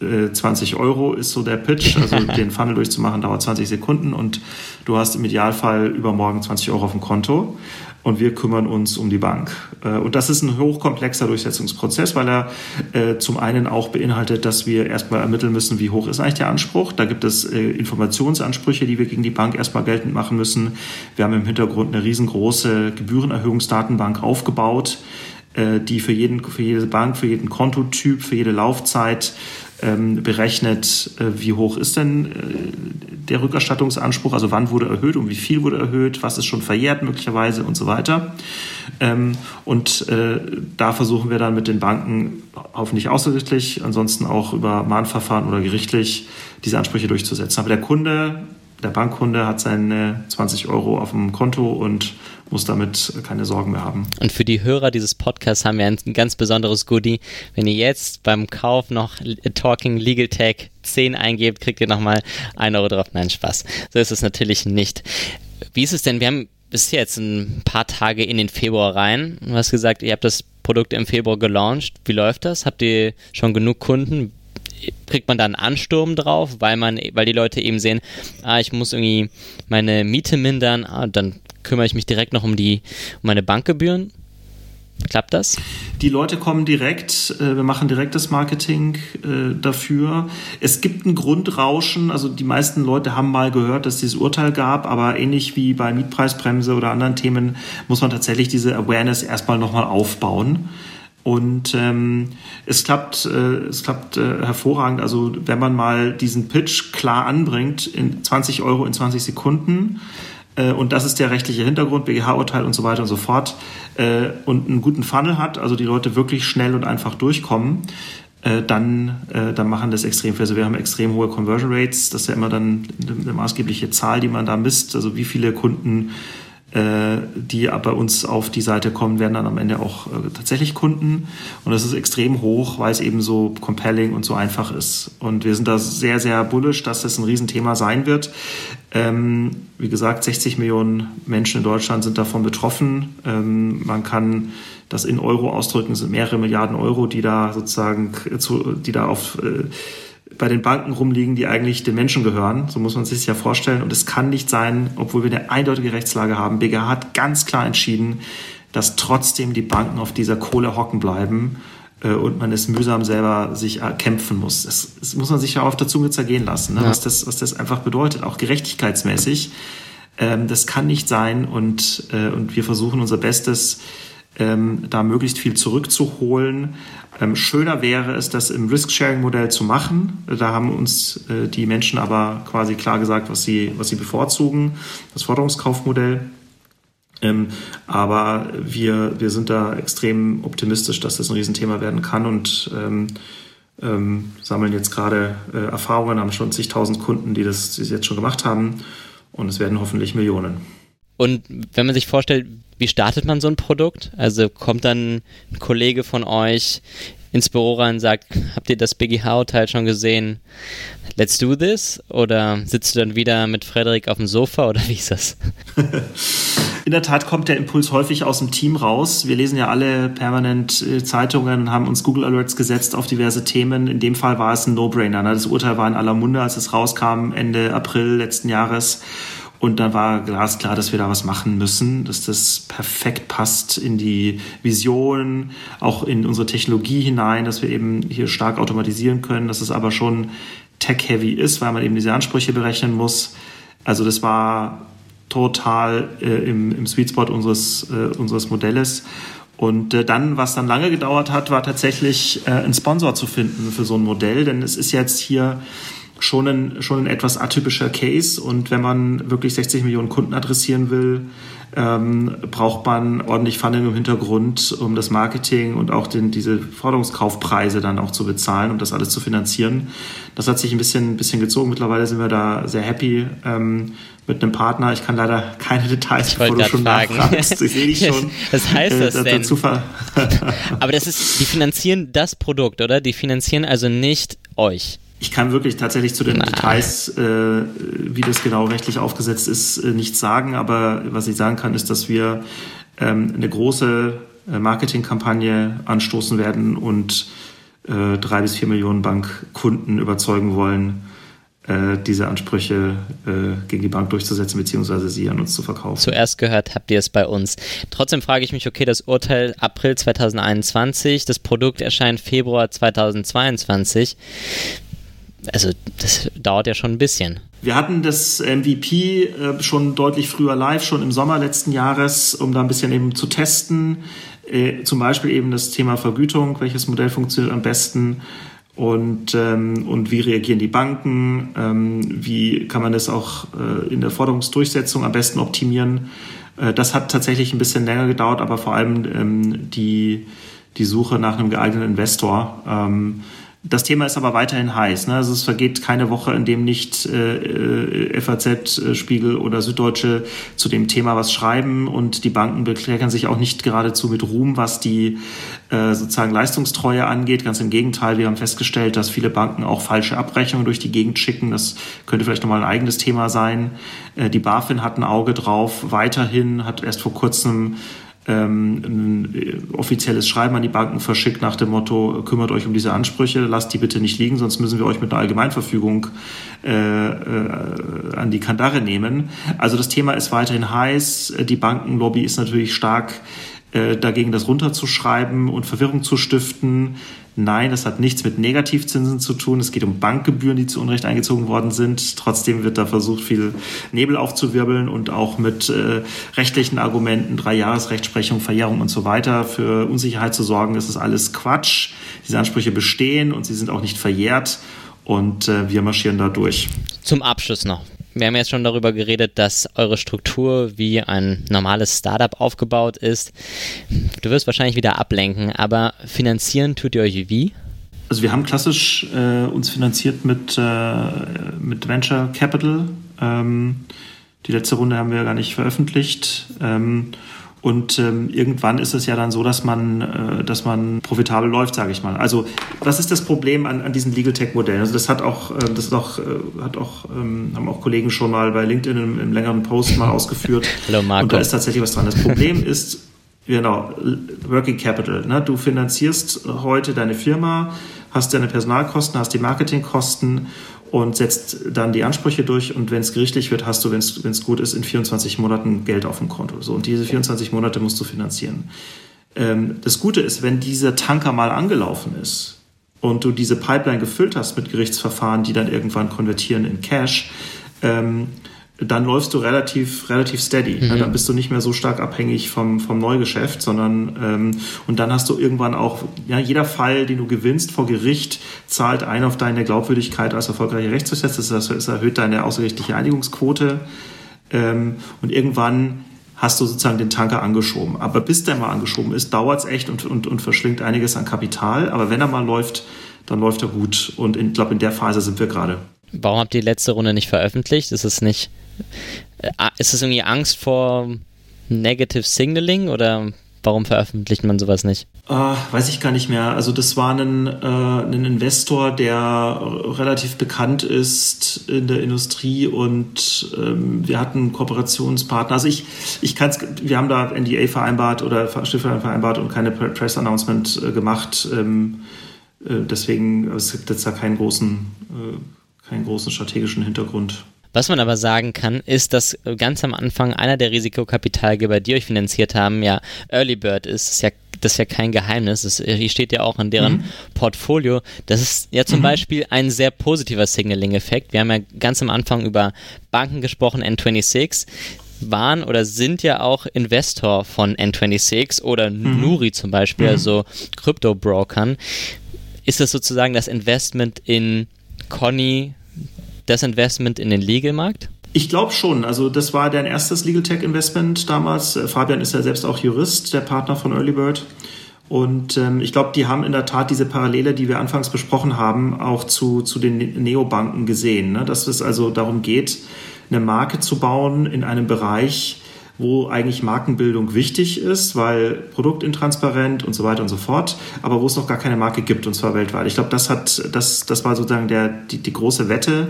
20 äh, Euro ist so der Pitch. Also den Funnel durchzumachen dauert 20 Sekunden und du hast im Idealfall übermorgen 20 Euro auf dem Konto und wir kümmern uns um die Bank. Äh, und das ist ein hochkomplexer Durchsetzungsprozess, weil er äh, zum einen auch beinhaltet, dass wir erstmal ermitteln müssen, wie hoch ist eigentlich der Anspruch. Da gibt es Informationsansprüche, die wir gegen die Bank erstmal geltend machen müssen. Wir haben im Hintergrund eine riesengroße Gebührenerhöhungsdatenbank aufgebaut, die für, jeden, für jede Bank, für jeden Kontotyp, für jede Laufzeit berechnet, äh, wie hoch ist denn äh, der Rückerstattungsanspruch, also wann wurde erhöht, und wie viel wurde erhöht, was ist schon verjährt möglicherweise und so weiter. Ähm, und äh, da versuchen wir dann mit den Banken hoffentlich außergerichtlich, ansonsten auch über Mahnverfahren oder gerichtlich diese Ansprüche durchzusetzen. Aber der Kunde der Bankkunde hat seine 20 Euro auf dem Konto und muss damit keine Sorgen mehr haben. Und für die Hörer dieses Podcasts haben wir ein ganz besonderes Goodie. Wenn ihr jetzt beim Kauf noch Talking Legal Tech 10 eingebt, kriegt ihr nochmal 1 Euro drauf. Nein, Spaß. So ist es natürlich nicht. Wie ist es denn? Wir haben bis jetzt ein paar Tage in den Februar rein. Du hast gesagt, ihr habt das Produkt im Februar gelauncht. Wie läuft das? Habt ihr schon genug Kunden? Kriegt man da einen Ansturm drauf, weil man, weil die Leute eben sehen, ah, ich muss irgendwie meine Miete mindern, ah, dann kümmere ich mich direkt noch um die, um meine Bankgebühren. Klappt das? Die Leute kommen direkt, äh, wir machen direktes Marketing äh, dafür. Es gibt ein Grundrauschen, also die meisten Leute haben mal gehört, dass es dieses Urteil gab, aber ähnlich wie bei Mietpreisbremse oder anderen Themen muss man tatsächlich diese Awareness erstmal nochmal aufbauen. Und ähm, es klappt, äh, es klappt äh, hervorragend. Also wenn man mal diesen Pitch klar anbringt, in 20 Euro in 20 Sekunden, äh, und das ist der rechtliche Hintergrund, BGH-Urteil und so weiter und so fort, äh, und einen guten Funnel hat, also die Leute wirklich schnell und einfach durchkommen, äh, dann, äh, dann machen das extrem viel. Also wir haben extrem hohe Conversion Rates, das ist ja immer dann eine maßgebliche Zahl, die man da misst, also wie viele Kunden äh, die bei uns auf die Seite kommen, werden dann am Ende auch äh, tatsächlich Kunden. Und das ist extrem hoch, weil es eben so compelling und so einfach ist. Und wir sind da sehr, sehr bullish, dass das ein Riesenthema sein wird. Ähm, wie gesagt, 60 Millionen Menschen in Deutschland sind davon betroffen. Ähm, man kann das in Euro ausdrücken, es sind mehrere Milliarden Euro, die da sozusagen, zu, die da auf äh, bei den Banken rumliegen, die eigentlich den Menschen gehören. So muss man sich das ja vorstellen. Und es kann nicht sein, obwohl wir eine eindeutige Rechtslage haben. BGH hat ganz klar entschieden, dass trotzdem die Banken auf dieser Kohle hocken bleiben äh, und man es mühsam selber sich erkämpfen muss. Das, das muss man sich ja auf der Zunge zergehen lassen, ne? ja. was, das, was das einfach bedeutet, auch gerechtigkeitsmäßig. Ähm, das kann nicht sein und, äh, und wir versuchen unser Bestes, ähm, da möglichst viel zurückzuholen. Ähm, schöner wäre es, das im Risk-Sharing-Modell zu machen. Da haben uns äh, die Menschen aber quasi klar gesagt, was sie, was sie bevorzugen, das Forderungskaufmodell. Ähm, aber wir, wir sind da extrem optimistisch, dass das ein Riesenthema werden kann und ähm, ähm, sammeln jetzt gerade äh, Erfahrungen, haben schon zigtausend Kunden, die das, die das jetzt schon gemacht haben und es werden hoffentlich Millionen. Und wenn man sich vorstellt, wie startet man so ein Produkt? Also kommt dann ein Kollege von euch ins Büro rein und sagt, habt ihr das BGH-Urteil schon gesehen? Let's do this? Oder sitzt du dann wieder mit Frederik auf dem Sofa oder wie ist das? In der Tat kommt der Impuls häufig aus dem Team raus. Wir lesen ja alle permanent äh, Zeitungen und haben uns Google Alerts gesetzt auf diverse Themen. In dem Fall war es ein No-Brainer. Ne? Das Urteil war in aller Munde, als es rauskam, Ende April letzten Jahres. Und dann war glasklar, dass wir da was machen müssen, dass das perfekt passt in die Vision, auch in unsere Technologie hinein, dass wir eben hier stark automatisieren können, dass es aber schon tech-heavy ist, weil man eben diese Ansprüche berechnen muss. Also das war total äh, im, im Sweet Spot unseres, äh, unseres Modells. Und äh, dann, was dann lange gedauert hat, war tatsächlich äh, einen Sponsor zu finden für so ein Modell, denn es ist jetzt hier schon ein, schon ein etwas atypischer Case und wenn man wirklich 60 Millionen Kunden adressieren will, ähm, braucht man ordentlich Funding im Hintergrund, um das Marketing und auch den, diese Forderungskaufpreise dann auch zu bezahlen, um das alles zu finanzieren. Das hat sich ein bisschen, ein bisschen gezogen. Mittlerweile sind wir da sehr happy ähm, mit einem Partner. Ich kann leider keine Details, bevor du schon fragen. nachfragst. Ich sehe dich schon. Was heißt das äh, denn? Aber das ist, die finanzieren das Produkt, oder? Die finanzieren also nicht euch. Ich kann wirklich tatsächlich zu den Na. Details, äh, wie das genau rechtlich aufgesetzt ist, äh, nichts sagen. Aber was ich sagen kann, ist, dass wir ähm, eine große äh, Marketingkampagne anstoßen werden und äh, drei bis vier Millionen Bankkunden überzeugen wollen, äh, diese Ansprüche äh, gegen die Bank durchzusetzen, beziehungsweise sie an uns zu verkaufen. Zuerst gehört habt ihr es bei uns. Trotzdem frage ich mich, okay, das Urteil April 2021, das Produkt erscheint Februar 2022 also das dauert ja schon ein bisschen. Wir hatten das MVP äh, schon deutlich früher live, schon im Sommer letzten Jahres, um da ein bisschen eben zu testen. Äh, zum Beispiel eben das Thema Vergütung, welches Modell funktioniert am besten und, ähm, und wie reagieren die Banken, ähm, wie kann man das auch äh, in der Forderungsdurchsetzung am besten optimieren. Das hat tatsächlich ein bisschen länger gedauert, aber vor allem ähm, die, die Suche nach einem geeigneten Investor. Das Thema ist aber weiterhin heiß. Ne? Also es vergeht keine Woche, in dem nicht äh, äh FAZ, äh, Spiegel oder Süddeutsche zu dem Thema was schreiben und die Banken bekleckern sich auch nicht geradezu mit Ruhm, was die äh, sozusagen Leistungstreue angeht. Ganz im Gegenteil, wir haben festgestellt, dass viele Banken auch falsche Abrechnungen durch die Gegend schicken. Das könnte vielleicht nochmal ein eigenes Thema sein. Äh, die BaFin hat ein Auge drauf. Weiterhin hat erst vor kurzem ähm, ein äh, offizielles Schreiben an die Banken verschickt nach dem Motto, kümmert euch um diese Ansprüche, lasst die bitte nicht liegen, sonst müssen wir euch mit einer Allgemeinverfügung äh, äh, an die Kandare nehmen. Also das Thema ist weiterhin heiß. Die Bankenlobby ist natürlich stark äh, dagegen, das runterzuschreiben und Verwirrung zu stiften. Nein, das hat nichts mit Negativzinsen zu tun. Es geht um Bankgebühren, die zu Unrecht eingezogen worden sind. Trotzdem wird da versucht, viel Nebel aufzuwirbeln und auch mit äh, rechtlichen Argumenten, Dreijahresrechtsprechung, Verjährung und so weiter für Unsicherheit zu sorgen. Das ist alles Quatsch. Diese Ansprüche bestehen und sie sind auch nicht verjährt. Und äh, wir marschieren da durch. Zum Abschluss noch. Wir haben jetzt schon darüber geredet, dass eure Struktur wie ein normales Startup aufgebaut ist. Du wirst wahrscheinlich wieder ablenken, aber finanzieren tut ihr euch wie? Also wir haben klassisch äh, uns finanziert mit, äh, mit Venture Capital. Ähm, die letzte Runde haben wir gar nicht veröffentlicht. Ähm, und ähm, irgendwann ist es ja dann so, dass man, äh, dass man profitabel läuft, sage ich mal. Also was ist das Problem an, an diesen Legal Tech Modellen? Also das hat auch, äh, das ist auch, äh, hat auch, ähm, haben auch Kollegen schon mal bei LinkedIn im, im längeren Post mal ausgeführt. Hallo Marco. Und da ist tatsächlich was dran. Das Problem ist, genau, Working Capital. Ne? Du finanzierst heute deine Firma, hast deine Personalkosten, hast die Marketingkosten und setzt dann die Ansprüche durch und wenn es gerichtlich wird, hast du, wenn es gut ist, in 24 Monaten Geld auf dem Konto. So, und diese 24 Monate musst du finanzieren. Ähm, das Gute ist, wenn dieser Tanker mal angelaufen ist und du diese Pipeline gefüllt hast mit Gerichtsverfahren, die dann irgendwann konvertieren in Cash, ähm, dann läufst du relativ, relativ steady. Mhm. Dann bist du nicht mehr so stark abhängig vom, vom Neugeschäft, sondern ähm, und dann hast du irgendwann auch, ja, jeder Fall, den du gewinnst vor Gericht, zahlt ein auf deine Glaubwürdigkeit als erfolgreicher Rechtsprozess. Das, erhöht deine außergerichtliche Einigungsquote. Ähm, und irgendwann hast du sozusagen den Tanker angeschoben. Aber bis der mal angeschoben ist, dauert es echt und, und, und verschlingt einiges an Kapital. Aber wenn er mal läuft, dann läuft er gut. Und ich glaube, in der Phase sind wir gerade. Warum habt ihr die letzte Runde nicht veröffentlicht? Ist es nicht ist es irgendwie Angst vor Negative Signaling oder warum veröffentlicht man sowas nicht? Uh, weiß ich gar nicht mehr. Also das war ein, äh, ein Investor, der relativ bekannt ist in der Industrie und ähm, wir hatten Kooperationspartner. Also ich, ich kann wir haben da NDA vereinbart oder Stiftung vereinbart und keine Press Announcement äh, gemacht. Ähm, äh, deswegen es gibt jetzt da keinen großen, äh, keinen großen strategischen Hintergrund. Was man aber sagen kann, ist, dass ganz am Anfang einer der Risikokapitalgeber, die euch finanziert haben, ja Early Bird ist. Das ist ja das ist ja kein Geheimnis. Das hier steht ja auch in deren mhm. Portfolio. Das ist ja zum mhm. Beispiel ein sehr positiver Signaling-Effekt. Wir haben ja ganz am Anfang über Banken gesprochen, N26 waren oder sind ja auch Investor von N26 oder mhm. Nuri zum Beispiel, mhm. also Krypto-Brokern. Ist das sozusagen das Investment in Conny, das Investment in den Legal-Markt? Ich glaube schon. Also das war dein erstes Legal Tech Investment damals. Äh, Fabian ist ja selbst auch Jurist, der Partner von Early Bird. Und ähm, ich glaube, die haben in der Tat diese Parallele, die wir anfangs besprochen haben, auch zu, zu den Neobanken gesehen. Ne? Dass es also darum geht, eine Marke zu bauen in einem Bereich, wo eigentlich Markenbildung wichtig ist, weil produktintransparent und so weiter und so fort, aber wo es noch gar keine Marke gibt und zwar weltweit. Ich glaube, das hat, das, das war sozusagen der, die, die große Wette,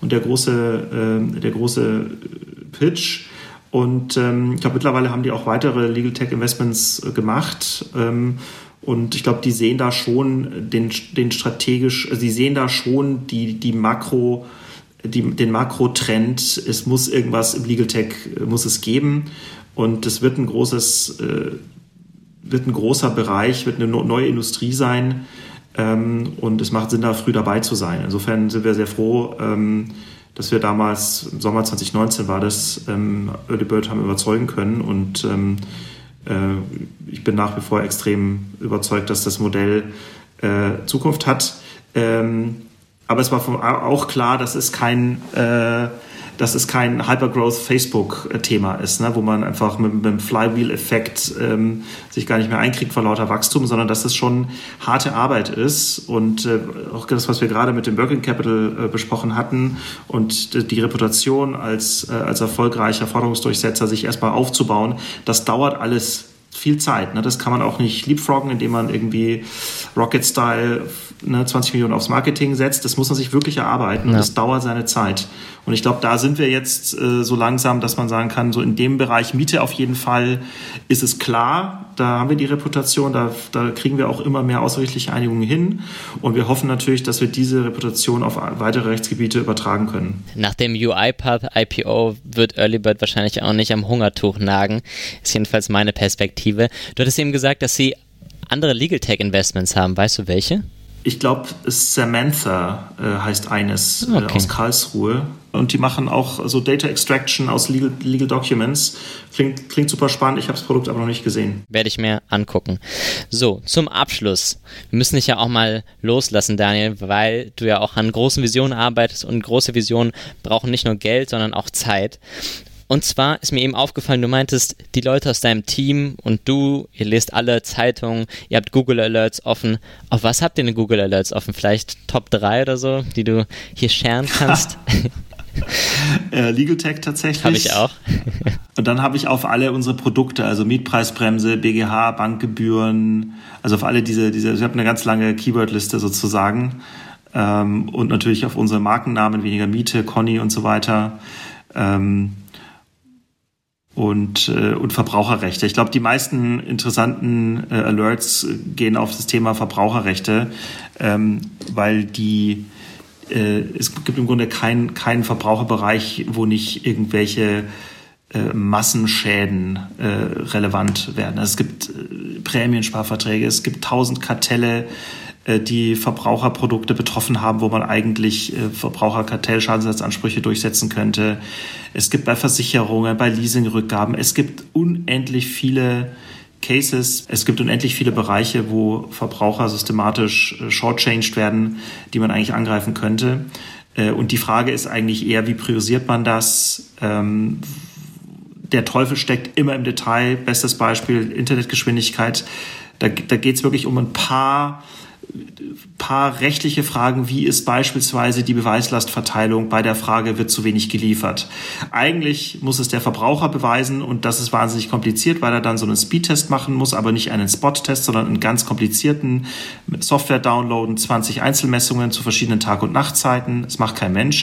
und der große, äh, der große Pitch. Und ähm, ich glaube, mittlerweile haben die auch weitere Legal Tech Investments äh, gemacht. Ähm, und ich glaube, die sehen da schon den, den strategisch, also sie sehen da schon die, die Makro, die, den Makrotrend. Es muss irgendwas im Legal Tech, äh, muss es geben. Und es wird ein großes, äh, wird ein großer Bereich, wird eine neue Industrie sein, ähm, und es macht Sinn, da früh dabei zu sein. Insofern sind wir sehr froh, ähm, dass wir damals, im Sommer 2019 war das, ähm, Early Bird haben überzeugen können. Und ähm, äh, ich bin nach wie vor extrem überzeugt, dass das Modell äh, Zukunft hat. Ähm, aber es war auch klar, dass es kein äh, dass es kein Hypergrowth Facebook-Thema ist, ne, wo man einfach mit, mit dem Flywheel-Effekt ähm, sich gar nicht mehr einkriegt vor lauter Wachstum, sondern dass es schon harte Arbeit ist. Und äh, auch das, was wir gerade mit dem Working Capital äh, besprochen hatten und die Reputation als, äh, als erfolgreicher Forderungsdurchsetzer sich erstmal aufzubauen, das dauert alles viel Zeit. Ne? Das kann man auch nicht leapfroggen, indem man irgendwie Rocket-Style ne, 20 Millionen aufs Marketing setzt. Das muss man sich wirklich erarbeiten ja. und das dauert seine Zeit. Und ich glaube, da sind wir jetzt äh, so langsam, dass man sagen kann, so in dem Bereich Miete auf jeden Fall ist es klar. Da haben wir die Reputation, da, da kriegen wir auch immer mehr außergerichtliche Einigungen hin. Und wir hoffen natürlich, dass wir diese Reputation auf weitere Rechtsgebiete übertragen können. Nach dem UiPath IPO wird Earlybird wahrscheinlich auch nicht am Hungertuch nagen. Ist jedenfalls meine Perspektive. Du hattest eben gesagt, dass sie andere Legal Tech Investments haben. Weißt du welche? Ich glaube, Samantha äh, heißt eines äh, okay. äh, aus Karlsruhe. Und die machen auch so Data Extraction aus Legal, Legal Documents. Klingt, klingt super spannend. Ich habe das Produkt aber noch nicht gesehen. Werde ich mir angucken. So, zum Abschluss. Wir müssen dich ja auch mal loslassen, Daniel, weil du ja auch an großen Visionen arbeitest und große Visionen brauchen nicht nur Geld, sondern auch Zeit. Und zwar ist mir eben aufgefallen, du meintest, die Leute aus deinem Team und du, ihr lest alle Zeitungen, ihr habt Google Alerts offen. Auf was habt ihr denn Google Alerts offen? Vielleicht Top 3 oder so, die du hier scheren kannst? äh, Legal Tech tatsächlich. Habe ich auch. und dann habe ich auf alle unsere Produkte, also Mietpreisbremse, BGH, Bankgebühren, also auf alle diese, diese ich habe eine ganz lange Keywordliste sozusagen. Ähm, und natürlich auf unsere Markennamen, weniger Miete, Conny und so weiter. Ähm, und, äh, und Verbraucherrechte. Ich glaube, die meisten interessanten äh, Alerts gehen auf das Thema Verbraucherrechte, ähm, weil die äh, es gibt im Grunde keinen keinen Verbraucherbereich, wo nicht irgendwelche äh, Massenschäden äh, relevant werden. Also es gibt äh, Prämiensparverträge, es gibt tausend Kartelle, die Verbraucherprodukte betroffen haben, wo man eigentlich äh, Verbraucherkartellschadensersatzansprüche durchsetzen könnte. Es gibt bei Versicherungen, bei Leasingrückgaben, es gibt unendlich viele Cases. Es gibt unendlich viele Bereiche, wo Verbraucher systematisch äh, shortchanged werden, die man eigentlich angreifen könnte. Und die Frage ist eigentlich eher, wie priorisiert man das? Ähm, der Teufel steckt immer im Detail. Bestes Beispiel Internetgeschwindigkeit. Da, da geht es wirklich um ein paar paar rechtliche Fragen, wie ist beispielsweise die Beweislastverteilung bei der Frage, wird zu wenig geliefert. Eigentlich muss es der Verbraucher beweisen und das ist wahnsinnig kompliziert, weil er dann so einen Speedtest machen muss, aber nicht einen Spot-Test, sondern einen ganz komplizierten Software downloaden, 20 Einzelmessungen zu verschiedenen Tag- und Nachtzeiten. Das macht kein Mensch.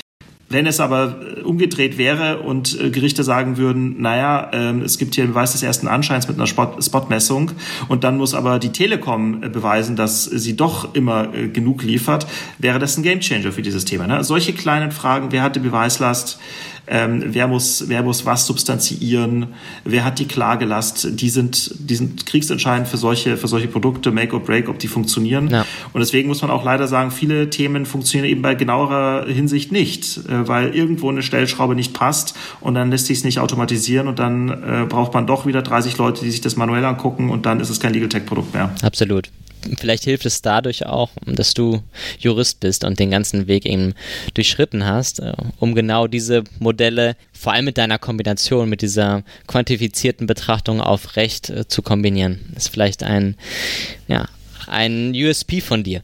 Wenn es aber äh, umgedreht wäre und äh, Gerichte sagen würden, naja, ähm, es gibt hier einen Beweis des ersten Anscheins mit einer Spotmessung und dann muss aber die Telekom äh, beweisen, dass sie doch immer genug liefert, wäre das ein Gamechanger für dieses Thema. Ne? Solche kleinen Fragen, wer hat die Beweislast, ähm, wer, muss, wer muss was substanziieren, wer hat die Klagelast, die sind, die sind kriegsentscheidend für solche, für solche Produkte, Make or Break, ob die funktionieren. Ja. Und deswegen muss man auch leider sagen, viele Themen funktionieren eben bei genauerer Hinsicht nicht, äh, weil irgendwo eine Stellschraube nicht passt und dann lässt sich es nicht automatisieren und dann äh, braucht man doch wieder 30 Leute, die sich das manuell angucken und dann ist es kein Legal Tech Produkt mehr. Absolut vielleicht hilft es dadurch auch, dass du Jurist bist und den ganzen Weg eben durchschritten hast, äh, um genau diese Modelle, vor allem mit deiner Kombination, mit dieser quantifizierten Betrachtung auf Recht äh, zu kombinieren. Das ist vielleicht ein, ja, ein USP von dir.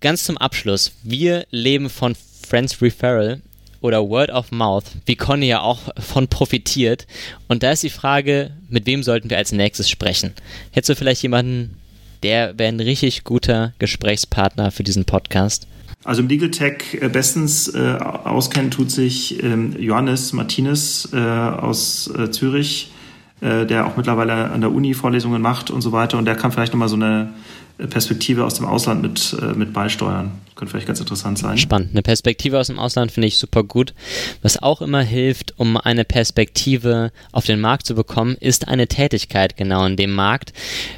Ganz zum Abschluss. Wir leben von Friends Referral oder Word of Mouth, wie Conny ja auch von profitiert. Und da ist die Frage, mit wem sollten wir als nächstes sprechen? Hättest du vielleicht jemanden der wäre ein richtig guter Gesprächspartner für diesen Podcast. Also im Legal Tech äh, bestens äh, auskennen tut sich ähm, Johannes Martinez äh, aus äh, Zürich, äh, der auch mittlerweile an der Uni Vorlesungen macht und so weiter. Und der kann vielleicht nochmal so eine Perspektive aus dem Ausland mit, äh, mit beisteuern. Könnte vielleicht ganz interessant sein. Spannend. Eine Perspektive aus dem Ausland finde ich super gut. Was auch immer hilft, um eine Perspektive auf den Markt zu bekommen, ist eine Tätigkeit genau in dem Markt.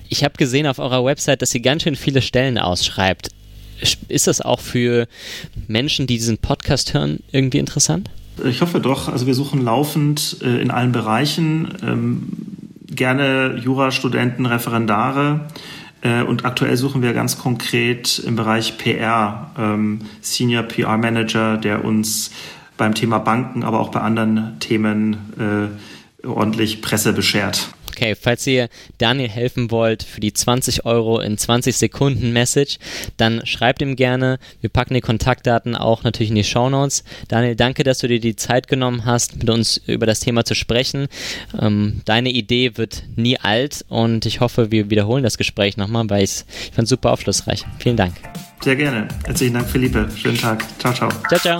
Ich habe gesehen auf eurer Website, dass ihr ganz schön viele Stellen ausschreibt. Ist das auch für Menschen, die diesen Podcast hören, irgendwie interessant? Ich hoffe doch. Also wir suchen laufend äh, in allen Bereichen ähm, gerne Jurastudenten, Referendare und aktuell suchen wir ganz konkret im Bereich PR, ähm, Senior PR Manager, der uns beim Thema Banken, aber auch bei anderen Themen äh, ordentlich Presse beschert. Okay, falls ihr Daniel helfen wollt für die 20 Euro in 20 Sekunden Message, dann schreibt ihm gerne. Wir packen die Kontaktdaten auch natürlich in die Show Notes. Daniel, danke, dass du dir die Zeit genommen hast, mit uns über das Thema zu sprechen. Ähm, deine Idee wird nie alt und ich hoffe, wir wiederholen das Gespräch nochmal, weil ich fand es super aufschlussreich. Vielen Dank. Sehr gerne. Herzlichen Dank, Philippe. Schönen Tag. Ciao, ciao. Ciao, ciao.